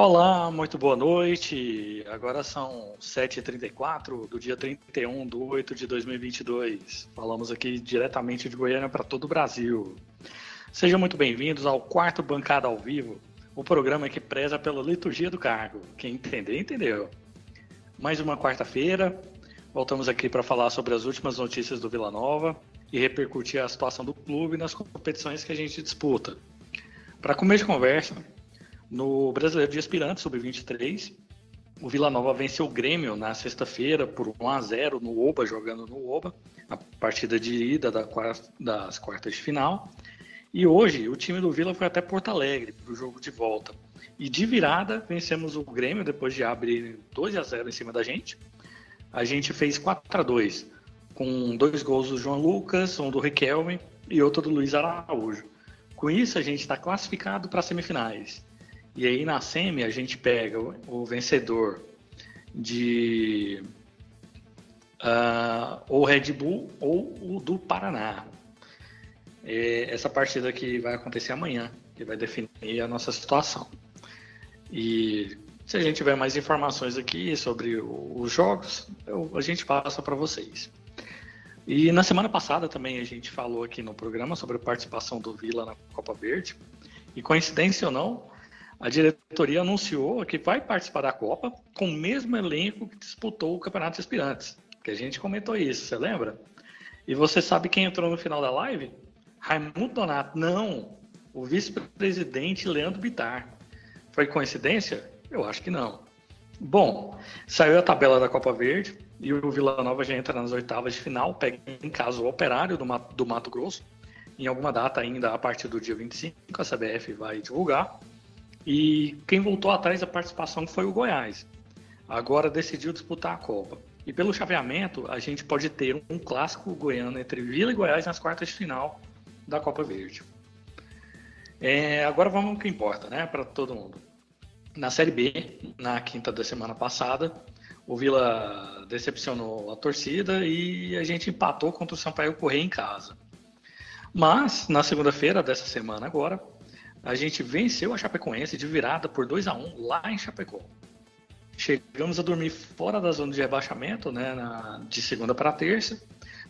Olá, muito boa noite. Agora são 7h34 do dia 31 de 8 de 2022. Falamos aqui diretamente de Goiânia para todo o Brasil. Sejam muito bem-vindos ao quarto Bancada ao Vivo, o programa que preza pela liturgia do cargo. Quem entender, entendeu. Mais uma quarta-feira, voltamos aqui para falar sobre as últimas notícias do Vila Nova e repercutir a situação do clube nas competições que a gente disputa. Para começo de conversa, no Brasileiro de Aspirantes, sub-23, o Vila Nova venceu o Grêmio na sexta-feira por 1 a 0 no Oba, jogando no Oba, a partida de ida das quartas de final. E hoje o time do Vila foi até Porto Alegre para o jogo de volta. E de virada vencemos o Grêmio depois de abrir 2 a 0 em cima da gente. A gente fez 4 a 2 com dois gols do João Lucas, um do Riquelme e outro do Luiz Araújo. Com isso a gente está classificado para as semifinais. E aí na SEMI a gente pega o, vencedor de uh, ou Red Bull ou o do Paraná. É essa partida que vai acontecer amanhã, que vai definir a nossa situação. E se a gente tiver mais informações aqui sobre os jogos, eu, a gente passa para vocês. E na semana passada também a gente falou aqui no programa sobre a participação do Vila na Copa Verde. E coincidência ou não, a diretoria anunciou que vai participar da Copa com o mesmo elenco que disputou o Campeonato de Aspirantes. Que a gente comentou isso, você lembra? E você sabe quem entrou no final da live? Raimundo Donato. Não, o vice-presidente Leandro Bitar. Foi coincidência? Eu acho que não. Bom, saiu a tabela da Copa Verde e o Vila Nova já entra nas oitavas de final, pega em casa o Operário do Mato, do Mato Grosso. Em alguma data ainda, a partir do dia 25, a CBF vai divulgar. E quem voltou atrás da participação foi o Goiás. Agora decidiu disputar a Copa. E pelo chaveamento, a gente pode ter um clássico goiano entre Vila e Goiás nas quartas de final da Copa Verde. É, agora vamos ao que importa, né, para todo mundo. Na Série B, na quinta da semana passada, o Vila decepcionou a torcida e a gente empatou contra o Sampaio Correia em casa. Mas, na segunda-feira dessa semana agora, a gente venceu a Chapecoense de virada por 2 a 1 lá em Chapecó. Chegamos a dormir fora da zona de rebaixamento, né, na, de segunda para terça,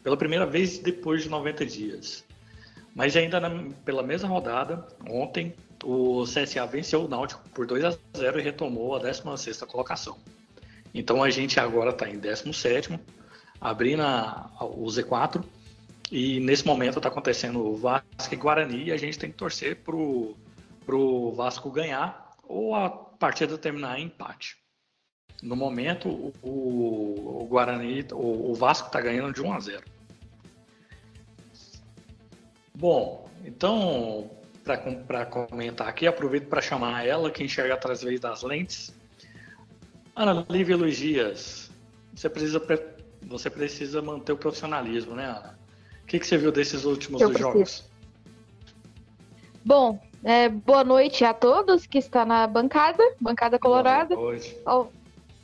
pela primeira vez depois de 90 dias. Mas ainda na, pela mesma rodada, ontem, o CSA venceu o Náutico por 2 a 0 e retomou a 16ª colocação. Então a gente agora está em 17º, abrindo a, o Z4 e nesse momento está acontecendo o Vasco e Guarani e a gente tem que torcer para o Vasco ganhar ou a partida terminar em empate. No momento, o, o Guarani, o, o Vasco está ganhando de 1 a 0. Bom, então, para comentar aqui, aproveito para chamar ela, que enxerga através das lentes. Ana Lívia Luiz Dias, você precisa, você precisa manter o profissionalismo, né, Ana? Que, que você viu desses últimos dois jogos? Bom, é, boa noite a todos que estão na bancada, bancada colorada, ao,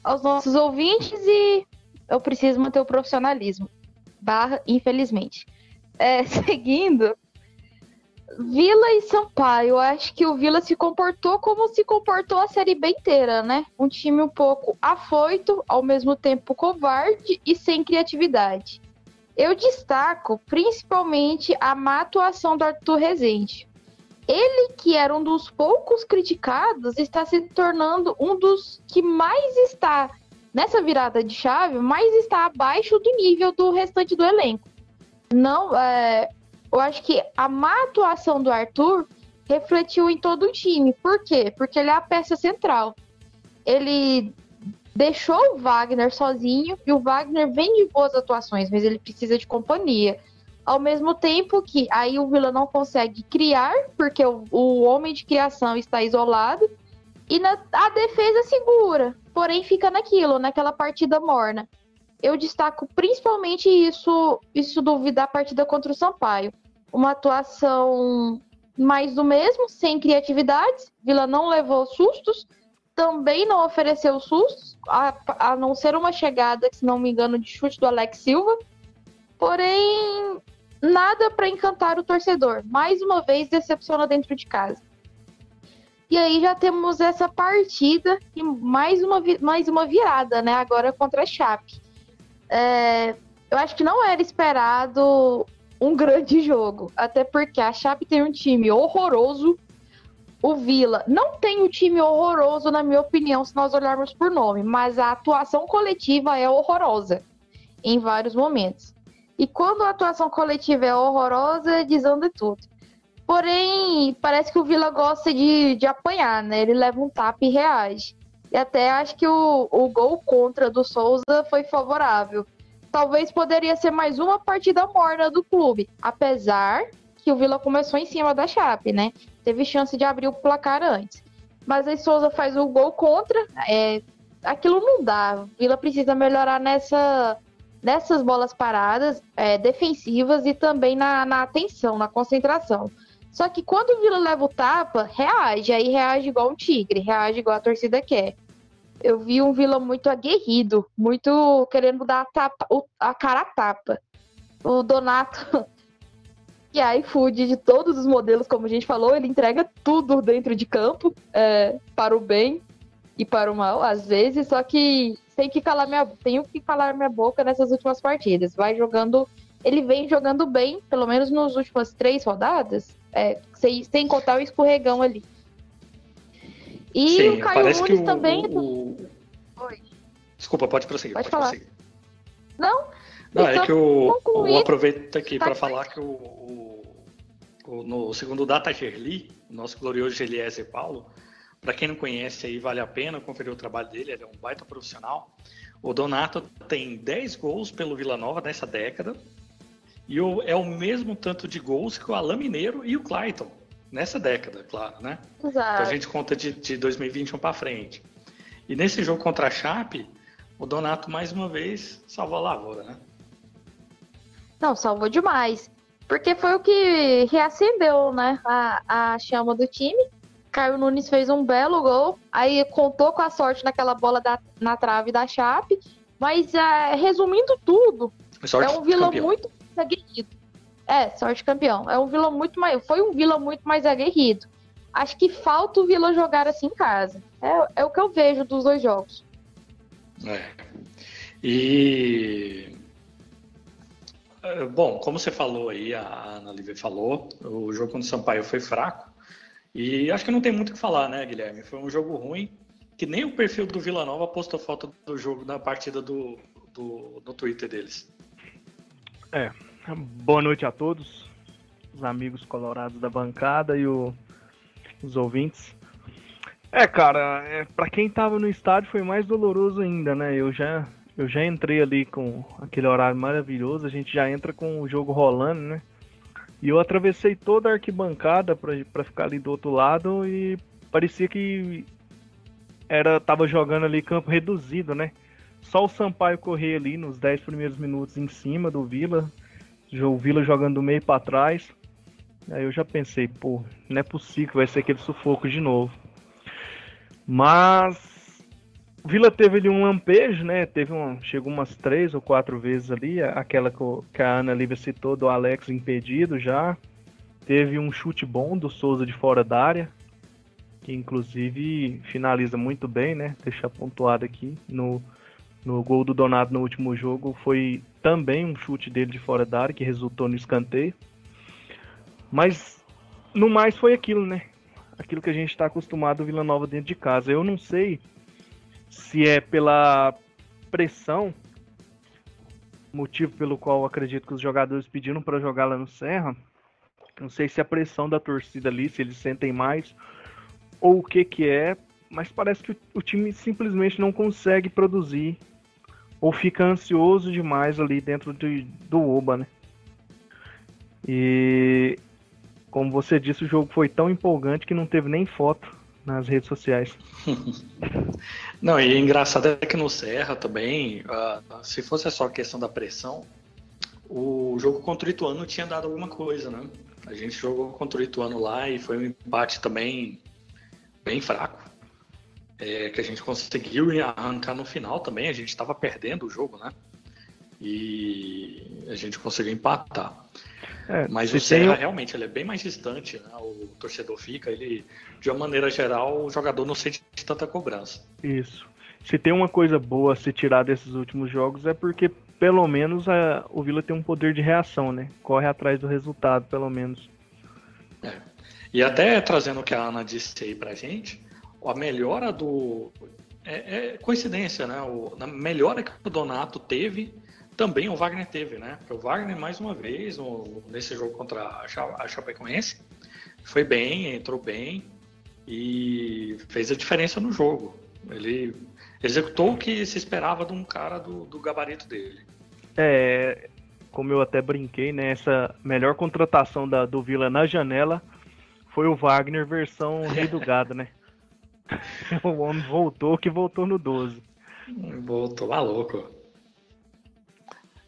aos nossos ouvintes e eu preciso manter o profissionalismo. Barra, infelizmente. É, seguindo, Vila e Sampaio, acho que o Vila se comportou como se comportou a Série B inteira, né? Um time um pouco afoito, ao mesmo tempo covarde e sem criatividade. Eu destaco principalmente a má atuação do Arthur Rezende. Ele, que era um dos poucos criticados, está se tornando um dos que mais está nessa virada de chave, mais está abaixo do nível do restante do elenco. Não, é, eu acho que a má atuação do Arthur refletiu em todo o time. Por quê? Porque ele é a peça central. Ele deixou o Wagner sozinho e o Wagner vem de boas atuações, mas ele precisa de companhia. Ao mesmo tempo que aí o Vila não consegue criar, porque o, o homem de criação está isolado, e na, a defesa segura, porém fica naquilo, naquela partida morna. Eu destaco principalmente isso, isso do, da partida contra o Sampaio. Uma atuação mais do mesmo, sem criatividades. Vila não levou sustos, também não ofereceu sustos, a, a não ser uma chegada, se não me engano, de chute do Alex Silva. Porém, nada para encantar o torcedor. Mais uma vez, decepciona dentro de casa. E aí já temos essa partida e mais uma, mais uma virada, né? Agora contra a Chape. É, eu acho que não era esperado um grande jogo, até porque a Chape tem um time horroroso. O Vila não tem um time horroroso, na minha opinião, se nós olharmos por nome, mas a atuação coletiva é horrorosa em vários momentos. E quando a atuação coletiva é horrorosa, desanda tudo. Porém, parece que o Vila gosta de, de apanhar, né? Ele leva um tapa e reage. E até acho que o, o gol contra do Souza foi favorável. Talvez poderia ser mais uma partida morna do clube, apesar que o Vila começou em cima da Chape, né? Teve chance de abrir o placar antes. Mas aí Souza faz o gol contra. É, aquilo não dá. Vila precisa melhorar nessa, nessas bolas paradas é, defensivas e também na, na atenção, na concentração. Só que quando o Vila leva o tapa, reage. Aí reage igual um tigre, reage igual a torcida quer. Eu vi um Vila muito aguerrido, muito querendo dar a, tapa, a cara a tapa. O Donato, que é iFood de todos os modelos, como a gente falou, ele entrega tudo dentro de campo, é, para o bem e para o mal, às vezes, só que tem que calar minha, tenho que calar minha boca nessas últimas partidas. Vai jogando, ele vem jogando bem, pelo menos nas últimas três rodadas, é, sem, sem contar o escorregão ali. E Sim, o Caio Nunes o, também. O, Oi. Desculpa, pode prosseguir. Pode, pode falar. Prosseguir. Não? Não, é que o, o aproveita aqui para falar que o, o, no segundo Data Gerli, nosso glorioso Geliezer Paulo, para quem não conhece aí, vale a pena conferir o trabalho dele, ele é um baita profissional. O Donato tem 10 gols pelo Vila Nova nessa década, e o, é o mesmo tanto de gols que o Alain Mineiro e o Clayton, nessa década, claro, né? Exato. Então a gente conta de, de 2021 para frente. E nesse jogo contra a Chape, o Donato mais uma vez salvou a lavoura, né? Não, salvou demais. Porque foi o que reacendeu, né? A, a chama do time. Caio Nunes fez um belo gol. Aí contou com a sorte naquela bola da, na trave da Chape. Mas é, resumindo tudo, é um vilão muito aguerrido. É, sorte campeão. É um Vila muito mais. Foi um Vila muito mais aguerrido. Acho que falta o Vila jogar assim em casa. É, é o que eu vejo dos dois jogos. É. E. É, bom, como você falou aí, a Ana Lívia falou, o jogo contra o Sampaio foi fraco. E acho que não tem muito o que falar, né, Guilherme? Foi um jogo ruim, que nem o perfil do Vila Nova postou foto do jogo na partida do, do, do Twitter deles. É, Boa noite a todos, os amigos colorados da bancada e o, os ouvintes. É, cara, é, para quem tava no estádio foi mais doloroso ainda, né? Eu já, eu já entrei ali com aquele horário maravilhoso, a gente já entra com o jogo rolando, né? E eu atravessei toda a arquibancada para ficar ali do outro lado e parecia que era tava jogando ali campo reduzido, né? Só o Sampaio correr ali nos 10 primeiros minutos em cima do Vila, o Vila jogando do meio para trás. Aí eu já pensei, pô, não é possível vai ser aquele sufoco de novo. Mas Vila teve ali um lampejo, né? Teve um, chegou umas três ou quatro vezes ali, aquela que a Ana Lívia citou do Alex impedido já. Teve um chute bom do Souza de fora da área, que inclusive finaliza muito bem, né? Deixar pontuado aqui no no gol do Donato no último jogo foi também um chute dele de fora da área que resultou no escanteio. Mas no mais foi aquilo, né? Aquilo que a gente está acostumado Vila Nova dentro de casa. Eu não sei se é pela pressão, motivo pelo qual acredito que os jogadores pediram para jogar lá no Serra. Não sei se é a pressão da torcida ali, se eles sentem mais, ou o que que é, mas parece que o time simplesmente não consegue produzir ou fica ansioso demais ali dentro de, do Oba, né? E como você disse, o jogo foi tão empolgante que não teve nem foto nas redes sociais. não, e engraçado é que no Serra também, uh, se fosse só a questão da pressão, o jogo contra o Ituano tinha dado alguma coisa, né? A gente jogou contra o Ituano lá e foi um empate também bem fraco é, que a gente conseguiu arrancar no final também. A gente estava perdendo o jogo, né? E a gente conseguiu empatar. É, Mas o Serra tem... realmente ele é bem mais distante, né? o torcedor fica, ele, de uma maneira geral, o jogador não sente tanta cobrança. Isso. Se tem uma coisa boa a se tirar desses últimos jogos é porque pelo menos a, o Vila tem um poder de reação, né? Corre atrás do resultado, pelo menos. É. E até trazendo o que a Ana disse aí pra gente, a melhora do. É, é coincidência, né? O, a melhora que o Donato teve, também o Wagner teve, né? Porque o Wagner, mais uma vez, no, nesse jogo contra a, Chapecoense, foi bem, entrou bem e fez a diferença no jogo. Ele executou o que se esperava de um cara do, do gabarito dele. É, como eu até brinquei, né? Essa melhor contratação da, do Vila na janela foi o Wagner versão Rei do Gado, né? o homem voltou que voltou no 12. Voltou maluco.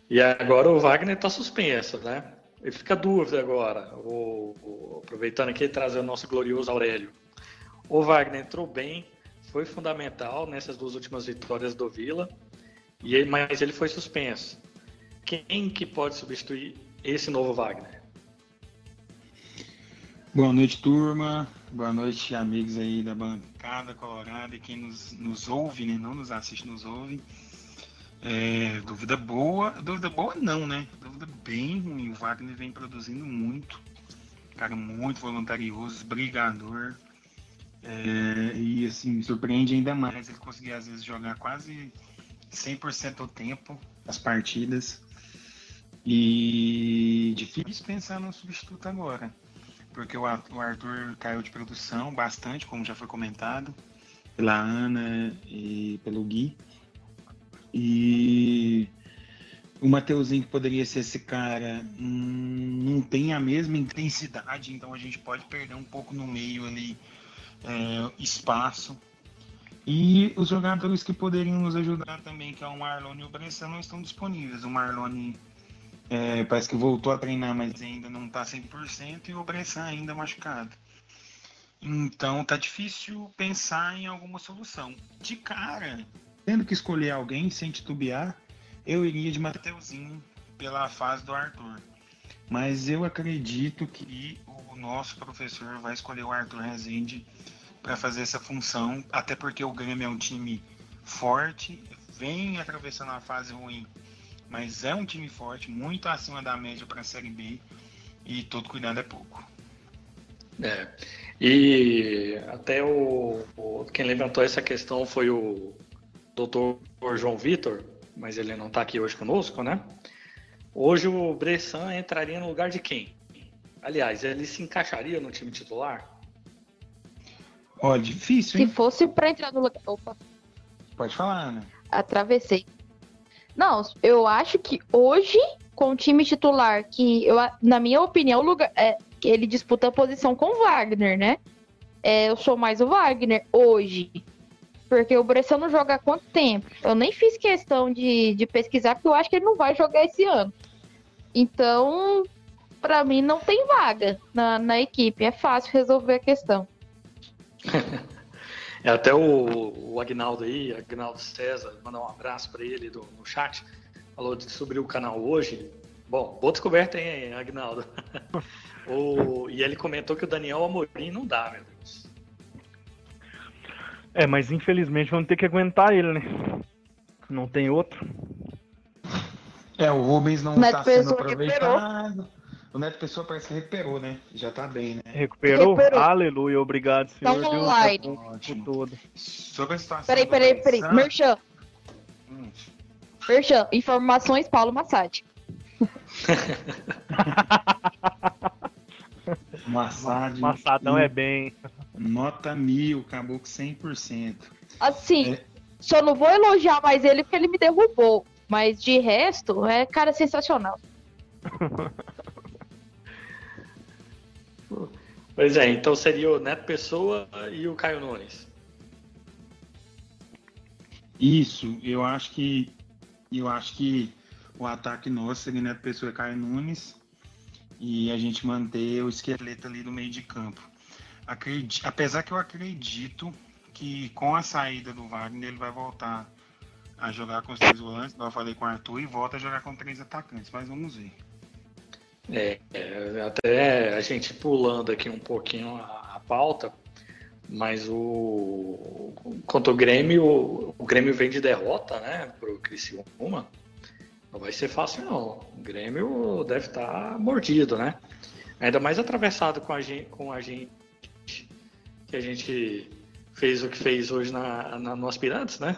E agora o Wagner está suspenso, né? Ele fica dúvida agora, o, o, aproveitando aqui e trazer o nosso glorioso Aurélio. O Wagner entrou bem, foi fundamental nessas duas últimas vitórias do Vila, e ele, mas ele foi suspenso. Quem que pode substituir esse novo Wagner? Boa noite, turma. Boa noite, amigos aí da bancada colorada e quem nos, nos ouve, né? Não nos assiste, nos ouve. É, dúvida boa. Dúvida boa não, né? Dúvida bem ruim. O Wagner vem produzindo muito. Cara muito voluntarioso, brigador. É, e assim, surpreende ainda mais ele conseguir às vezes jogar quase 100% do tempo as partidas. E difícil pensar no substituto agora. Porque o Arthur caiu de produção bastante, como já foi comentado, pela Ana e pelo Gui. E o Mateuzinho, que poderia ser esse cara, hum, não tem a mesma intensidade, então a gente pode perder um pouco no meio ali é, espaço. E os jogadores que poderiam nos ajudar também, que é o Marlon e o Bressan, não estão disponíveis. O Marlon é, parece que voltou a treinar, mas ainda não está 100%, e o Bressan ainda machucado. Então tá difícil pensar em alguma solução. De cara, tendo que escolher alguém sem titubear, eu iria de Mateuzinho pela fase do Arthur. Mas eu acredito que o nosso professor vai escolher o Arthur Rezende para fazer essa função, até porque o Grêmio é um time forte, vem atravessando uma fase ruim, mas é um time forte, muito acima da média para a Série B, e todo cuidado é pouco. É. E até o, o, quem levantou essa questão foi o doutor João Vitor, mas ele não está aqui hoje conosco, né? Hoje o Bressan entraria no lugar de quem? Aliás, ele se encaixaria no time titular? Ó, difícil, hein? Se fosse para entrar no lugar. Opa. Pode falar, Ana. Atravessei. Não, eu acho que hoje, com o time titular, que eu, na minha opinião, o lugar, é, ele disputa a posição com o Wagner, né? É, eu sou mais o Wagner hoje. Porque o Bressan não joga há quanto tempo? Eu nem fiz questão de, de pesquisar, porque eu acho que ele não vai jogar esse ano. Então, para mim, não tem vaga na, na equipe. É fácil resolver a questão. é até o, o Agnaldo aí, Agnaldo César, mandar um abraço para ele do, no chat. Falou de subir o canal hoje. Bom, boa descoberta, hein, Agnaldo? o, e ele comentou que o Daniel Amorim não dá, Deus. É, mas infelizmente vamos ter que aguentar ele, né? Não tem outro. É, o Rubens não está sendo aproveitado. Recuperou. O Neto Pessoa parece que recuperou, né? Já tá bem, né? Recuperou? recuperou. Aleluia, obrigado, senhor. Tá online. Ótimo. Todo. Sobre a situação. Peraí, peraí, peraí. Merchan. Hum. Merchan, informações Paulo Massad. Massad. Massadão é bem. Nota mil, acabou com 100%. Assim, é... só não vou elogiar mais ele porque ele me derrubou. Mas de resto, é cara sensacional. pois é, então seria o Neto Pessoa e o Caio Nunes. Isso, eu acho que eu acho que o ataque nosso seria Neto Pessoa e Caio Nunes e a gente manter o esqueleto ali no meio de campo. Apesar que eu acredito que com a saída do Wagner ele vai voltar a jogar com os três volantes, eu falei com o Arthur, e volta a jogar com três atacantes, mas vamos ver. É, é, até a gente pulando aqui um pouquinho a, a pauta, mas o contra o Grêmio, o, o Grêmio vem de derrota, né, pro Criciúma. Não vai ser fácil não. O Grêmio deve estar tá mordido, né? Ainda mais atravessado com a gente, com a gente que a gente fez o que fez hoje na, na no Aspirantes, né?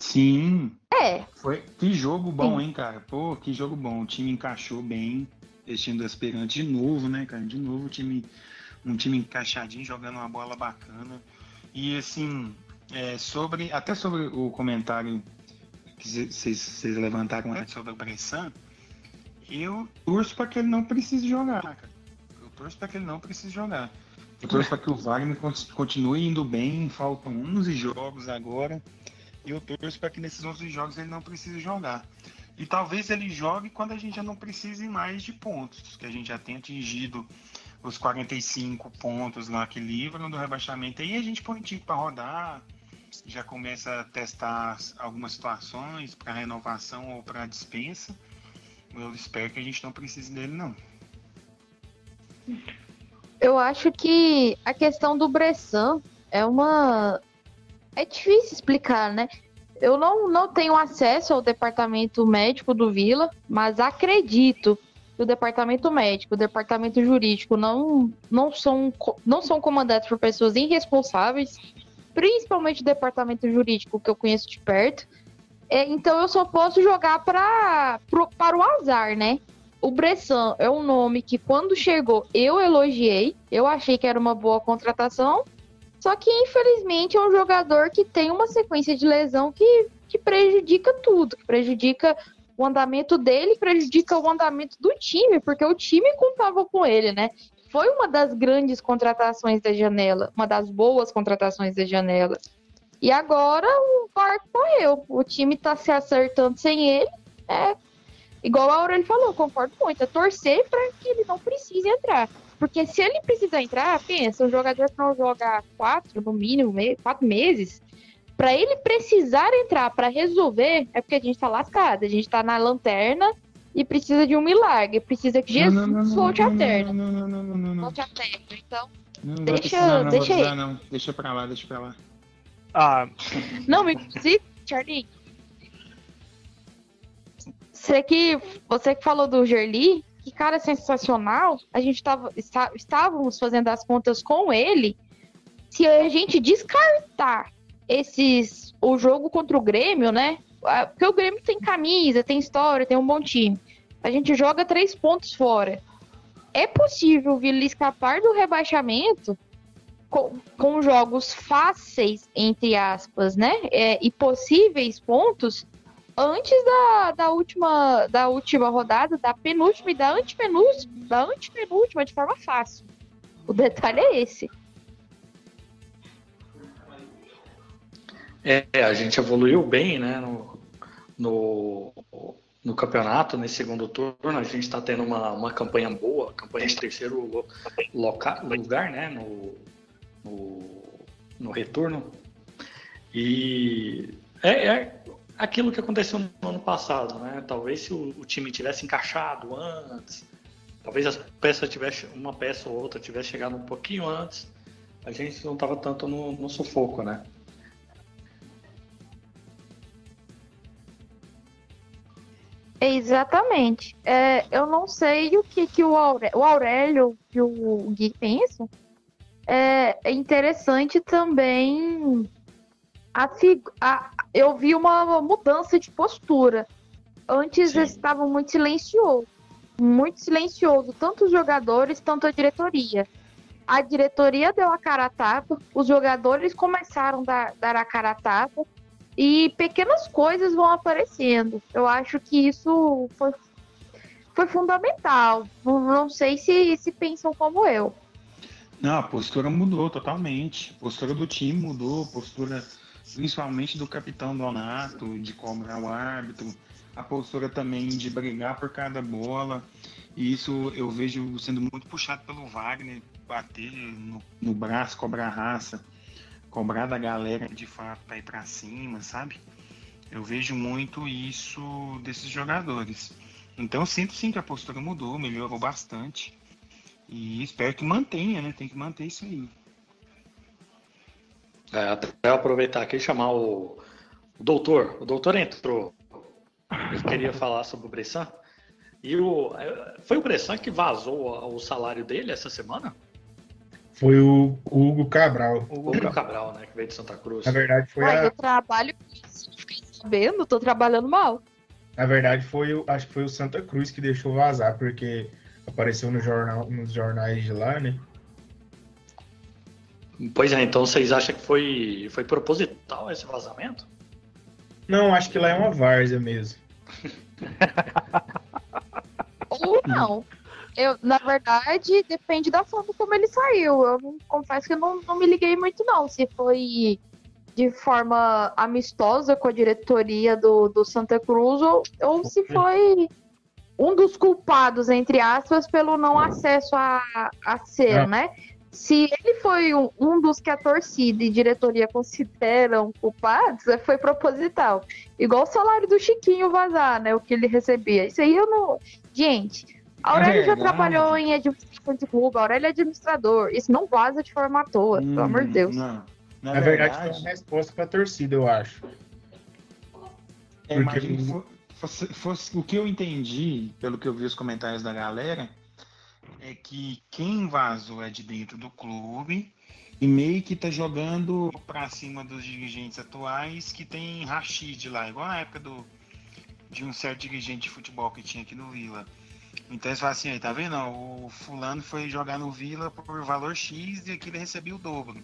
Sim. É. Foi, que jogo bom, Sim. hein, cara? Pô, que jogo bom. O time encaixou bem, esse time do Aspirante de novo, né, cara? De novo, o time, um time encaixadinho, jogando uma bola bacana. E assim, é, sobre até sobre o comentário que vocês levantaram sobre o Bressan, eu torço para que ele não precise jogar, cara. Eu torço para que ele não precise jogar. Torço para que o Wagner continue indo bem. Faltam 11 jogos agora. E eu torço para que nesses 11 jogos ele não precise jogar. E talvez ele jogue quando a gente já não precise mais de pontos, que a gente já tenha atingido os 45 pontos lá que livram do rebaixamento. Aí a gente põe o time para rodar, já começa a testar algumas situações para renovação ou para dispensa. Eu espero que a gente não precise dele, não. Eu acho que a questão do Bressan é uma. É difícil explicar, né? Eu não, não tenho acesso ao departamento médico do Vila, mas acredito que o departamento médico, o departamento jurídico não, não, são, não são comandados por pessoas irresponsáveis, principalmente o departamento jurídico, que eu conheço de perto. É, então eu só posso jogar pra, pro, para o azar, né? O Bressan é um nome que quando chegou eu elogiei, eu achei que era uma boa contratação, só que infelizmente é um jogador que tem uma sequência de lesão que, que prejudica tudo, que prejudica o andamento dele, prejudica o andamento do time, porque o time contava com ele, né? Foi uma das grandes contratações da janela, uma das boas contratações da janela. E agora o barco morreu. O time tá se acertando sem ele. É, igual a Aurélio falou, concordo muito. É torcer para que ele não precise entrar. Porque se ele precisar entrar, pensa, um jogador que não joga quatro, no mínimo, quatro meses, para ele precisar entrar para resolver, é porque a gente tá lascado. A gente tá na lanterna e precisa de um milagre. Precisa que Jesus não, não, não, volte a terra. Não, não, não, não, não, Volte a terra. Então, não deixa, não, deixa aí. Não, deixa pra lá, deixa pra lá. Ah. Não, me se, Charlie. Você que, você que falou do Gerli, que cara sensacional. A gente tava, está, estávamos fazendo as contas com ele. Se a gente descartar esses o jogo contra o Grêmio, né? Ah, porque o Grêmio tem camisa, tem história, tem um bom time. A gente joga três pontos fora. É possível o escapar do rebaixamento com, com jogos fáceis, entre aspas, né? É, e possíveis pontos antes da, da, última, da última rodada, da penúltima e da antepenúltima, da antepenúltima de forma fácil. O detalhe é esse. É, a gente evoluiu bem, né, no, no, no campeonato, nesse segundo turno. A gente está tendo uma, uma campanha boa, campanha de terceiro loca, lugar, né, no, no, no retorno. E é, é, aquilo que aconteceu no ano passado, né? Talvez se o, o time tivesse encaixado antes, talvez as peças tivesse uma peça ou outra tivesse chegado um pouquinho antes, a gente não estava tanto no, no sufoco, né? Exatamente. É, eu não sei o que, que o, Aurélio, o Aurélio e o Gui pensam, é, é interessante também a, a, eu vi uma mudança de postura. Antes Sim. eles estavam muito silencioso, muito silencioso, tanto os jogadores, tanto a diretoria. A diretoria deu a cara a tapa, os jogadores começaram a dar, dar a cara a tapa e pequenas coisas vão aparecendo. Eu acho que isso foi, foi fundamental. Não, não sei se, se pensam como eu. Não, a postura mudou totalmente. A postura do time mudou, a postura principalmente do capitão Donato, de cobrar o árbitro, a postura também de brigar por cada bola. E isso eu vejo sendo muito puxado pelo Wagner, bater no, no braço, cobrar raça, cobrar da galera de fato para ir para cima, sabe? Eu vejo muito isso desses jogadores. Então sinto sim que a postura mudou, melhorou bastante. E espero que mantenha, né? Tem que manter isso aí. É, até aproveitar aqui e chamar o, o doutor. O doutor entrou. Ele queria falar sobre o Bressan. E o, é, foi o Bressan que vazou o salário dele essa semana? Foi o, Hugo Cabral. O Hugo Cabral, né? Que veio de Santa Cruz. Na verdade, foi a... eu trabalho com isso, fiquei sabendo, tô trabalhando mal. Na verdade, foi o, acho que foi o Santa Cruz que deixou vazar, porque apareceu no jornal, nos jornais de lá, né? Pois é, então vocês acham que foi, foi proposital esse vazamento? Não, acho que lá é uma várzea mesmo. Ou não. Eu, na verdade, depende da forma como ele saiu. Eu não, confesso que eu não, não me liguei muito, não. Se foi de forma amistosa com a diretoria do, do Santa Cruz ou, ou se foi um dos culpados, entre aspas, pelo não acesso a, a ser, é. né? Se ele foi um, um, dos que a torcida e diretoria consideram culpados, é, foi proposital. Igual o salário do Chiquinho vazar, né? O que ele recebia. Isso aí eu não. Gente, a Aurélio é já trabalhou em administração de clube, a Aurélio é administrador. Isso não vaza de forma à toa, hum, pelo amor de Deus. Não. Na, Na verdade, verdade, foi uma resposta para a torcida, eu acho. É, Porque... que fosse, fosse, o que eu entendi, pelo que eu vi os comentários da galera, é que quem vazou é de dentro do clube e meio que tá jogando para cima dos dirigentes atuais que tem Rashid lá, igual na época do, de um certo dirigente de futebol que tinha aqui no Vila. Então eles falam assim, aí, tá vendo? O fulano foi jogar no Vila por valor X e aqui ele recebeu o dobro.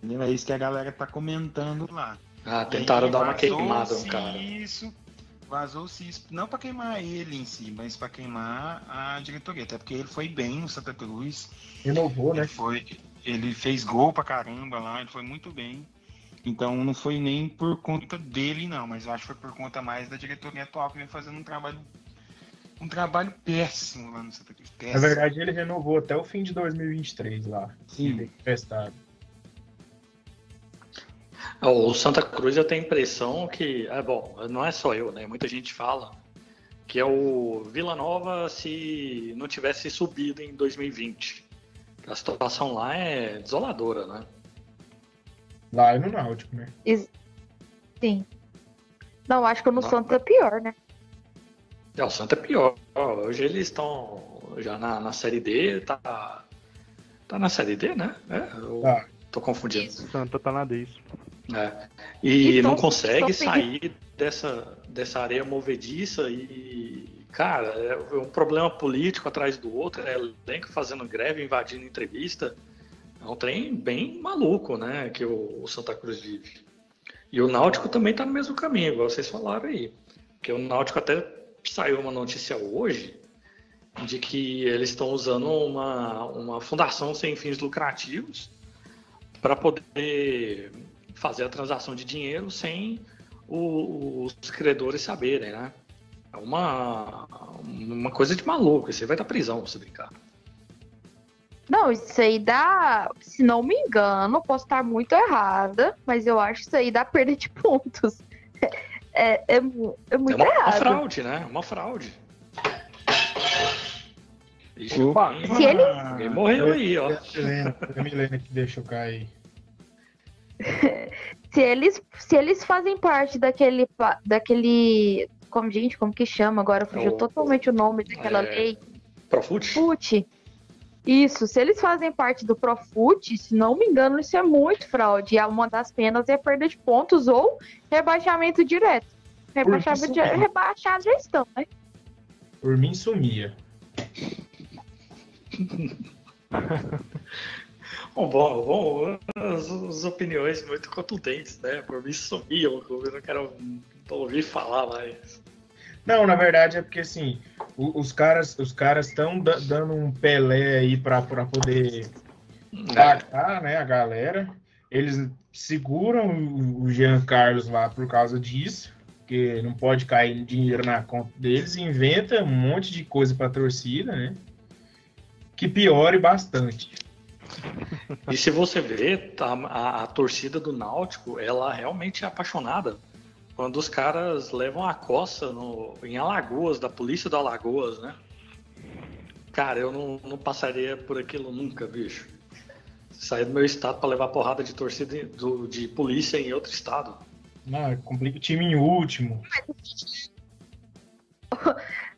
Entendeu? É isso que a galera tá comentando lá. Ah, tentaram dar uma queimada no cara. Isso, vazou-se isso, não para queimar ele em si, mas para queimar a diretoria, até porque ele foi bem no Santa Cruz. Renovou, né? Foi, ele fez gol pra caramba lá, ele foi muito bem. Então não foi nem por conta dele, não, mas eu acho que foi por conta mais da diretoria atual que vem fazendo um trabalho um trabalho péssimo lá no Santa Cruz. Péssimo. Na verdade, ele renovou até o fim de 2023 lá. Sim. Prestado. O Santa Cruz eu tenho a impressão que, é bom, não é só eu, né? Muita gente fala que é o Vila Nova se não tivesse subido em 2020. A situação lá é desoladora, né? Lá é no Náutico, né? Sim. Não, acho que no não. Santa é pior, né? É, o Santa é pior. Hoje eles estão já na, na Série D, tá, tá na Série D, né? É, eu tá. tô confundindo. O Santa tá na D, isso. É. E então, não consegue sair dessa, dessa areia movediça e, cara, é um problema político atrás do outro, é elenco fazendo greve, invadindo entrevista. É um trem bem maluco, né, que o, o Santa Cruz vive. E o Náutico também tá no mesmo caminho, igual vocês falaram aí. Porque o Náutico até saiu uma notícia hoje de que eles estão usando uma, uma fundação sem fins lucrativos para poder fazer a transação de dinheiro sem o, os credores saberem, né? É uma, uma coisa de maluco. Isso aí vai dar prisão se brincar. Não, isso aí dá, se não me engano, posso estar muito errada, mas eu acho que isso aí dá perda de pontos. É, é, é muito é uma, errado. uma fraude, né? Uma fraude. Opa, se ele... Alguém morreu aí, ó. A Milena que deixou cair. se eles, se eles fazem parte daquele, daquele, como gente, como que chama agora? Fugiu é o, totalmente o nome daquela é, lei. Profut? Profut. Isso, se eles fazem parte do Profut, se não me engano, isso é muito fraude. E uma das penas é perda de pontos ou rebaixamento direto. Rebaixado, de, rebaixado já estão, né? Por mim sumia. Bom, bom, bom as, as, opiniões muito contundentes, né? Por mim sumiam, eu não quero ouvir falar mais. Não, na verdade é porque assim, os caras os caras estão dando um Pelé aí para poder pagar, né, a galera. Eles seguram o Jean Carlos lá por causa disso, porque não pode cair dinheiro na conta deles inventa um monte de coisa para torcida, né? Que piore bastante. E se você ver, tá, a, a, torcida do Náutico, ela realmente é apaixonada quando os caras levam a coça no, em Alagoas, da polícia da Alagoas, né? Cara, eu não, não passaria por aquilo nunca, bicho. Sair do meu estado para levar porrada de torcida do, de polícia em outro estado. Não, complica o time em último.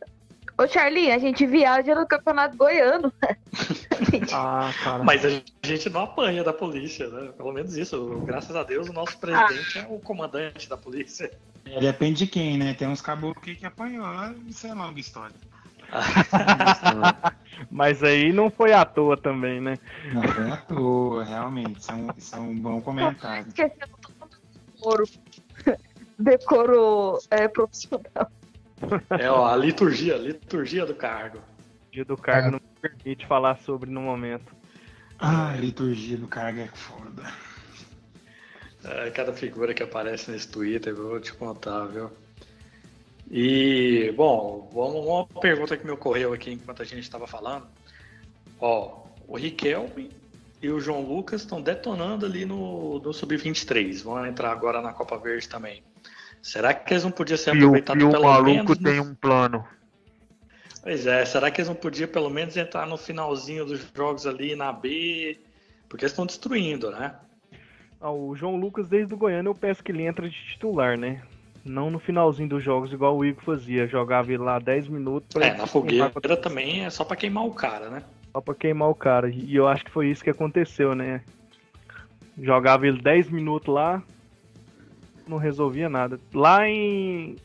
Ô Charlie, a gente viaja no campeonato goiano. ah, cara. Mas a gente não apanha da polícia, né? Pelo menos isso. Graças a Deus, o nosso presidente ah. é o comandante da polícia. É, depende de quem, né? Tem uns caboclos que apanhou, isso é longa história. Mas aí não foi à toa também, né? Não foi à toa, realmente. Isso é um, isso é um bom comentário. Esqueceu decoro, decoro é, profissional. É ó, a liturgia, a liturgia do cargo. Liturgia do cargo é. não me permite falar sobre no momento. Ah, a liturgia do cargo é foda. É, cada figura que aparece nesse Twitter, eu vou te contar, viu? E, bom, uma pergunta que me ocorreu aqui enquanto a gente estava falando. Ó, o Riquelme e o João Lucas estão detonando ali no, no Sub-23. Vão entrar agora na Copa Verde também. Será que eles não podiam ser aproveitados pelo menos? o maluco tem um plano. Pois é, será que eles não podiam pelo menos entrar no finalzinho dos jogos ali na B? Porque eles estão destruindo, né? Ah, o João Lucas, desde o Goiânia, eu peço que ele entre de titular, né? Não no finalzinho dos jogos, igual o Igor fazia. Jogava ele lá 10 minutos. Pra é, na fogueira pra... também é só pra queimar o cara, né? Só pra queimar o cara. E eu acho que foi isso que aconteceu, né? Jogava ele 10 minutos lá, não resolvia nada. Lá em.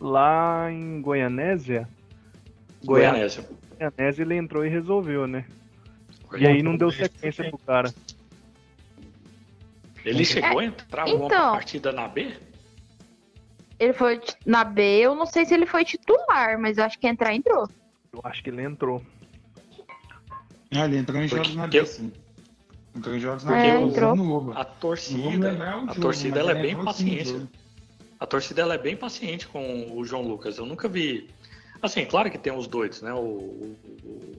Lá em Goianésia. Goianésia. Goianésia ele entrou e resolveu, né? E aí não deu sequência pro cara. Ele chegou a entrar então, alguma partida na B? Ele foi na B, eu não sei se ele foi titular, mas eu acho que entrar entrou. Eu acho que ele entrou. Ah, ele entrou em jogos na B, sim. Entrou em jogos na é, entrou. A torcida, a torcida ela é bem paciente. A torcida ela é bem paciente com o João Lucas. Eu nunca vi. Assim, claro que tem os doidos, né? O, o,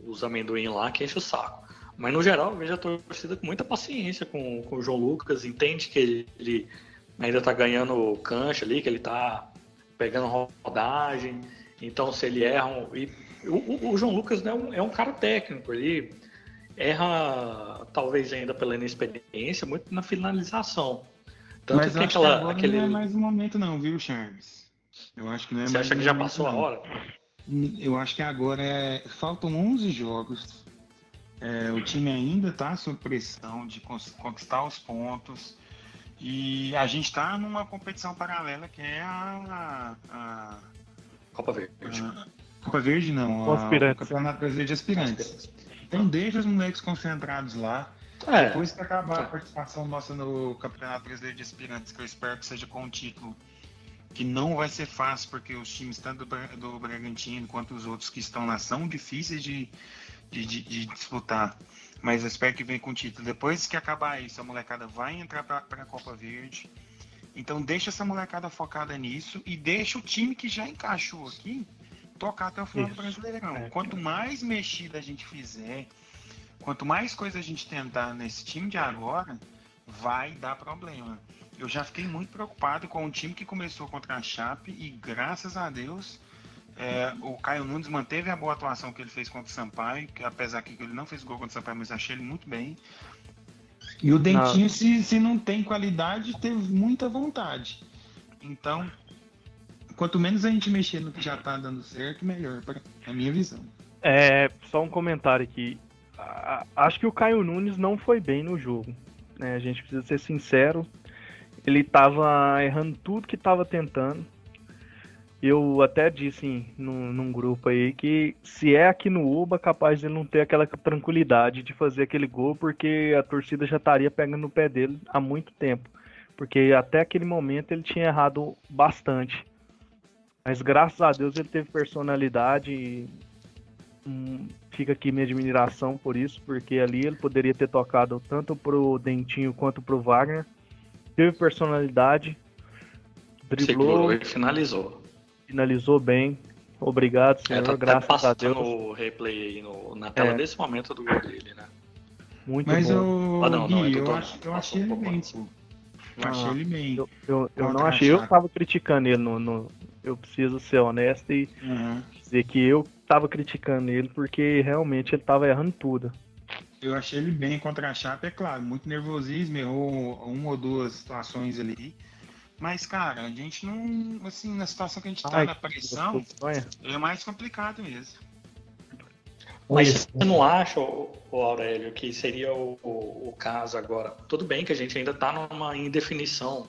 os amendoim lá que enche o saco. Mas no geral, eu vejo a torcida com muita paciência com, com o João Lucas, entende que ele, ele ainda tá ganhando cancha ali, que ele tá pegando rodagem. Então, se ele erra. Um, e o, o, João Lucas né, é, um, é um cara técnico, ele erra, talvez ainda pela inexperiência, muito na finalização. Tanto Mas que aquela, que aquele... não é mais um momento não, viu, Charles? Eu acho que não é Você mais acha que já passou não. a hora? Eu acho que agora é... faltam 11 jogos. É, o time ainda está sob pressão de conquistar os pontos. E a gente está numa competição paralela que é a. a Copa Verde. A, Copa Verde não, a, o Campeonato Brasileiro de Aspirantes. Então deixa os moleques concentrados lá. É. Depois que acabar a participação nossa no Campeonato Brasileiro de Aspirantes, que eu espero que seja com um título que não vai ser fácil, porque os times tanto do, do Bragantino quanto os outros que estão lá são difíceis de, de, de, de disputar. Mas eu espero que venha com título. Depois que acabar isso, a molecada vai entrar para a Copa Verde. Então deixa essa molecada focada nisso e deixa o time que já encaixou aqui tocar até o final Isso. do Brasileirão. É. Quanto mais mexida a gente fizer, quanto mais coisa a gente tentar nesse time de agora, vai dar problema. Eu já fiquei muito preocupado com o time que começou contra a Chape e graças a Deus é, o Caio Nunes manteve a boa atuação que ele fez contra o Sampaio, que apesar que ele não fez gol contra o Sampaio, mas achei ele muito bem. E o Dentinho, se, se não tem qualidade, teve muita vontade. Então, quanto menos a gente mexer no que já tá dando certo, melhor, é a minha visão. É, só um comentário aqui. Acho que o Caio Nunes não foi bem no jogo. Né? A gente precisa ser sincero. Ele tava errando tudo que tava tentando. Eu até disse num, num, grupo aí que se é aqui no Uba, capaz de não ter aquela tranquilidade de fazer aquele gol, porque a torcida já estaria pegando no pé dele há muito tempo. Porque até aquele momento ele tinha errado bastante. Mas graças a Deus ele teve personalidade e hum, fica aqui minha admiração por isso, porque ali ele poderia ter tocado tanto pro Dentinho quanto pro Wagner. Teve personalidade, driblou e finalizou. Finalizou bem. Obrigado, senhor. É, tá graças a Deus. o replay aí no, na tela é. desse momento do gol dele, né? Muito Mas bom. Eu, ah, não, não, Gui, eu, tô, eu, acho, eu achei ele bem, pô. Eu achei ah, ele bem. Eu, eu, eu não achei, eu tava criticando ele no, no, Eu preciso ser honesto e uhum. dizer que eu tava criticando ele porque realmente ele tava errando tudo. Eu achei ele bem contra a Chape, é claro, muito nervosismo, errou uma ou duas situações ali. Mas, cara, a gente não. Assim, na situação que a gente tá, Ai, na pressão, é mais complicado mesmo. Mas você não acha, o Aurélio, que seria o, o, o, caso agora? Tudo bem que a gente ainda está numa indefinição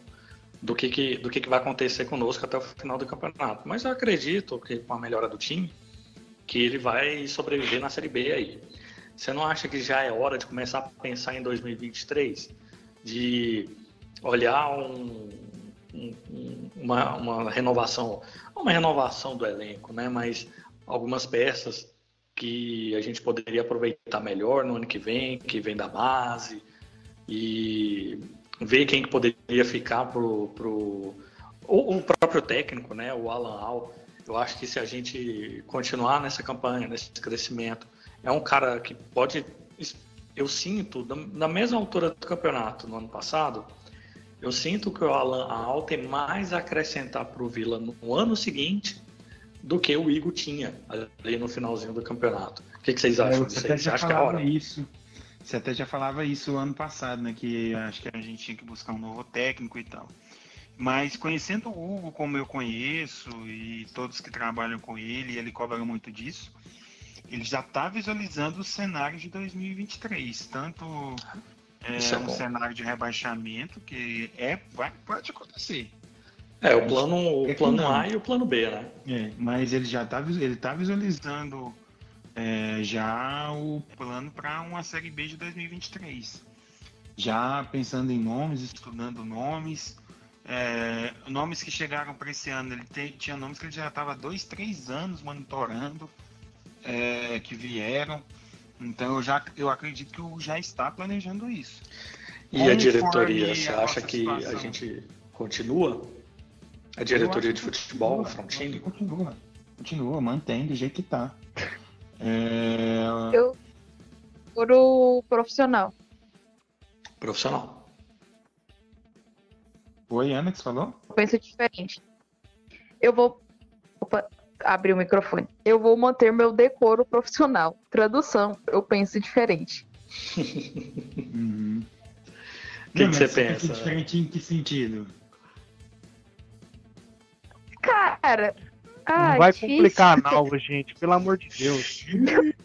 do que, que, do que, que vai acontecer conosco até o final do campeonato. Mas eu acredito que com a melhora do time, que ele vai sobreviver na Série B aí. Você não acha que já é hora de começar a pensar em 2023? De olhar um, um, uma, uma renovação, uma renovação do elenco, né? Mas algumas peças que a gente poderia aproveitar melhor no ano que vem, que vem da base, e ver quem que poderia ficar pro, pro o, o próprio técnico, né, o Alan Al. Eu acho que se a gente continuar nessa campanha, nesse crescimento, é um cara que pode, eu sinto, na mesma altura do campeonato no ano passado, eu sinto que o Alan Al tem mais a acrescentar para o Vila no ano seguinte do que o Igor tinha ali no finalzinho do campeonato. O que, que vocês acham disso? Você acha que é a hora? Isso. Você até já falava isso ano passado, né? Que acho que a gente tinha que buscar um novo técnico e tal. Mas conhecendo o Hugo como eu conheço e todos que trabalham com ele, ele cobra muito disso, ele já está visualizando o cenário de 2023. Tanto é, é um cenário de rebaixamento, que é, vai, pode acontecer. É, o plano, o é plano A e o plano B, né? É, mas ele já está ele tá visualizando é, já o plano para uma Série B de 2023. Já pensando em nomes, estudando nomes. É, nomes que chegaram para esse ano, ele te, tinha nomes que ele já estava dois, três anos monitorando, é, que vieram. Então eu já eu acredito que já está planejando isso. E a diretoria, você acha que situação? a gente continua a diretoria de futebol, o Frontini? Continua, continua, mantém do jeito que tá. É... Eu o profissional. Profissional. Oi, Ana, que você falou? Eu penso diferente. Eu vou. Opa, abrir o microfone. Eu vou manter meu decoro profissional. Tradução, eu penso diferente. uhum. O que, que você pensa? Diferente em que sentido? Cara. Não vai difícil. complicar a nova, gente, pelo amor de Deus.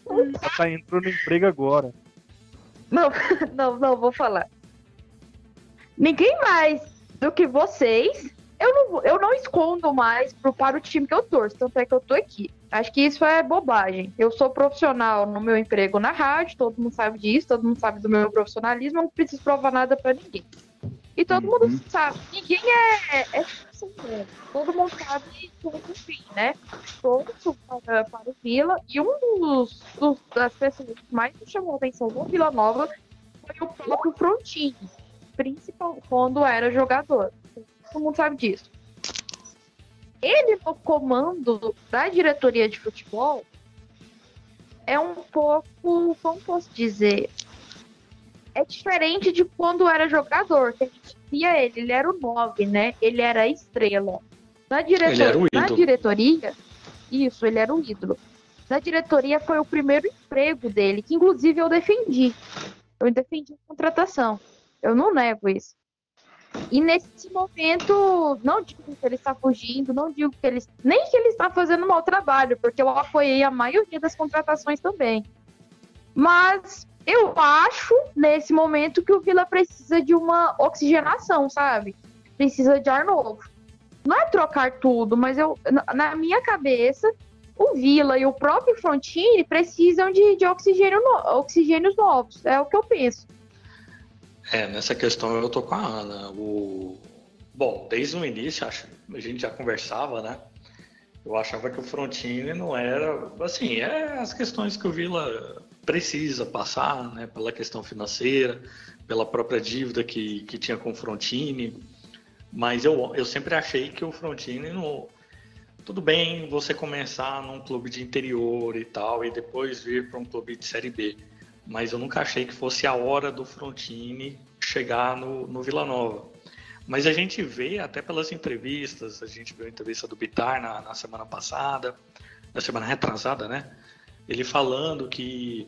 Ela tá entrando no emprego agora. Não, não, não, vou falar. Ninguém mais do que vocês. Eu não, eu não escondo mais pro, para o time que eu torço, tanto é que eu tô aqui. Acho que isso é bobagem. Eu sou profissional no meu emprego na rádio, todo mundo sabe disso, todo mundo sabe do meu profissionalismo, não preciso provar nada para ninguém. E todo uhum. mundo sabe, ninguém é, é assim, né? todo mundo sabe tudo fim, né? Todos para, para o Vila, e um dos, dos, das pessoas que mais me chamou a atenção no Vila Nova foi o próprio Frontini, principalmente quando era jogador. Todo mundo sabe disso. Ele no comando da diretoria de futebol é um pouco, como posso dizer, é diferente de quando era jogador, que a gente via ele, ele era o 9, né? Ele era a estrela. Na, diretor... Na diretoria, isso, ele era o ídolo. Na diretoria foi o primeiro emprego dele, que inclusive eu defendi. Eu defendi a contratação. Eu não nego isso. E nesse momento, não digo que ele está fugindo, não digo que ele. Nem que ele está fazendo um mau trabalho, porque eu apoiei a maioria das contratações também. Mas eu acho, nesse momento, que o Vila precisa de uma oxigenação, sabe? Precisa de ar novo. Não é trocar tudo, mas eu, na minha cabeça, o Vila e o próprio Frontini precisam de, de oxigênio no, oxigênios novos. É o que eu penso. É, nessa questão eu tô com a Ana. O... Bom, desde o início, acho, a gente já conversava, né? Eu achava que o Frontini não era. Assim, é as questões que o Vila precisa passar né, pela questão financeira, pela própria dívida que, que tinha com o Frontini. Mas eu, eu sempre achei que o Frontini não. Tudo bem você começar num clube de interior e tal, e depois vir para um clube de Série B. Mas eu nunca achei que fosse a hora do Frontini chegar no, no Vila Nova. Mas a gente vê até pelas entrevistas, a gente viu a entrevista do Bitar na, na semana passada, na semana retrasada, né? Ele falando que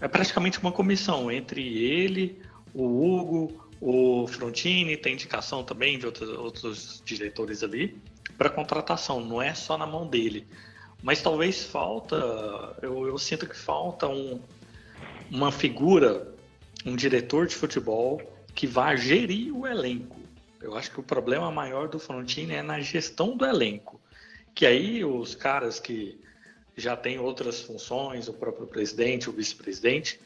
é praticamente uma comissão entre ele, o Hugo, o Frontini, tem indicação também de outros, outros diretores ali para contratação, não é só na mão dele. Mas talvez falta, eu, eu sinto que falta um, uma figura, um diretor de futebol que vá gerir o elenco. Eu acho que o problema maior do Frontini é na gestão do elenco. Que aí os caras que já têm outras funções, o próprio presidente, o vice-presidente,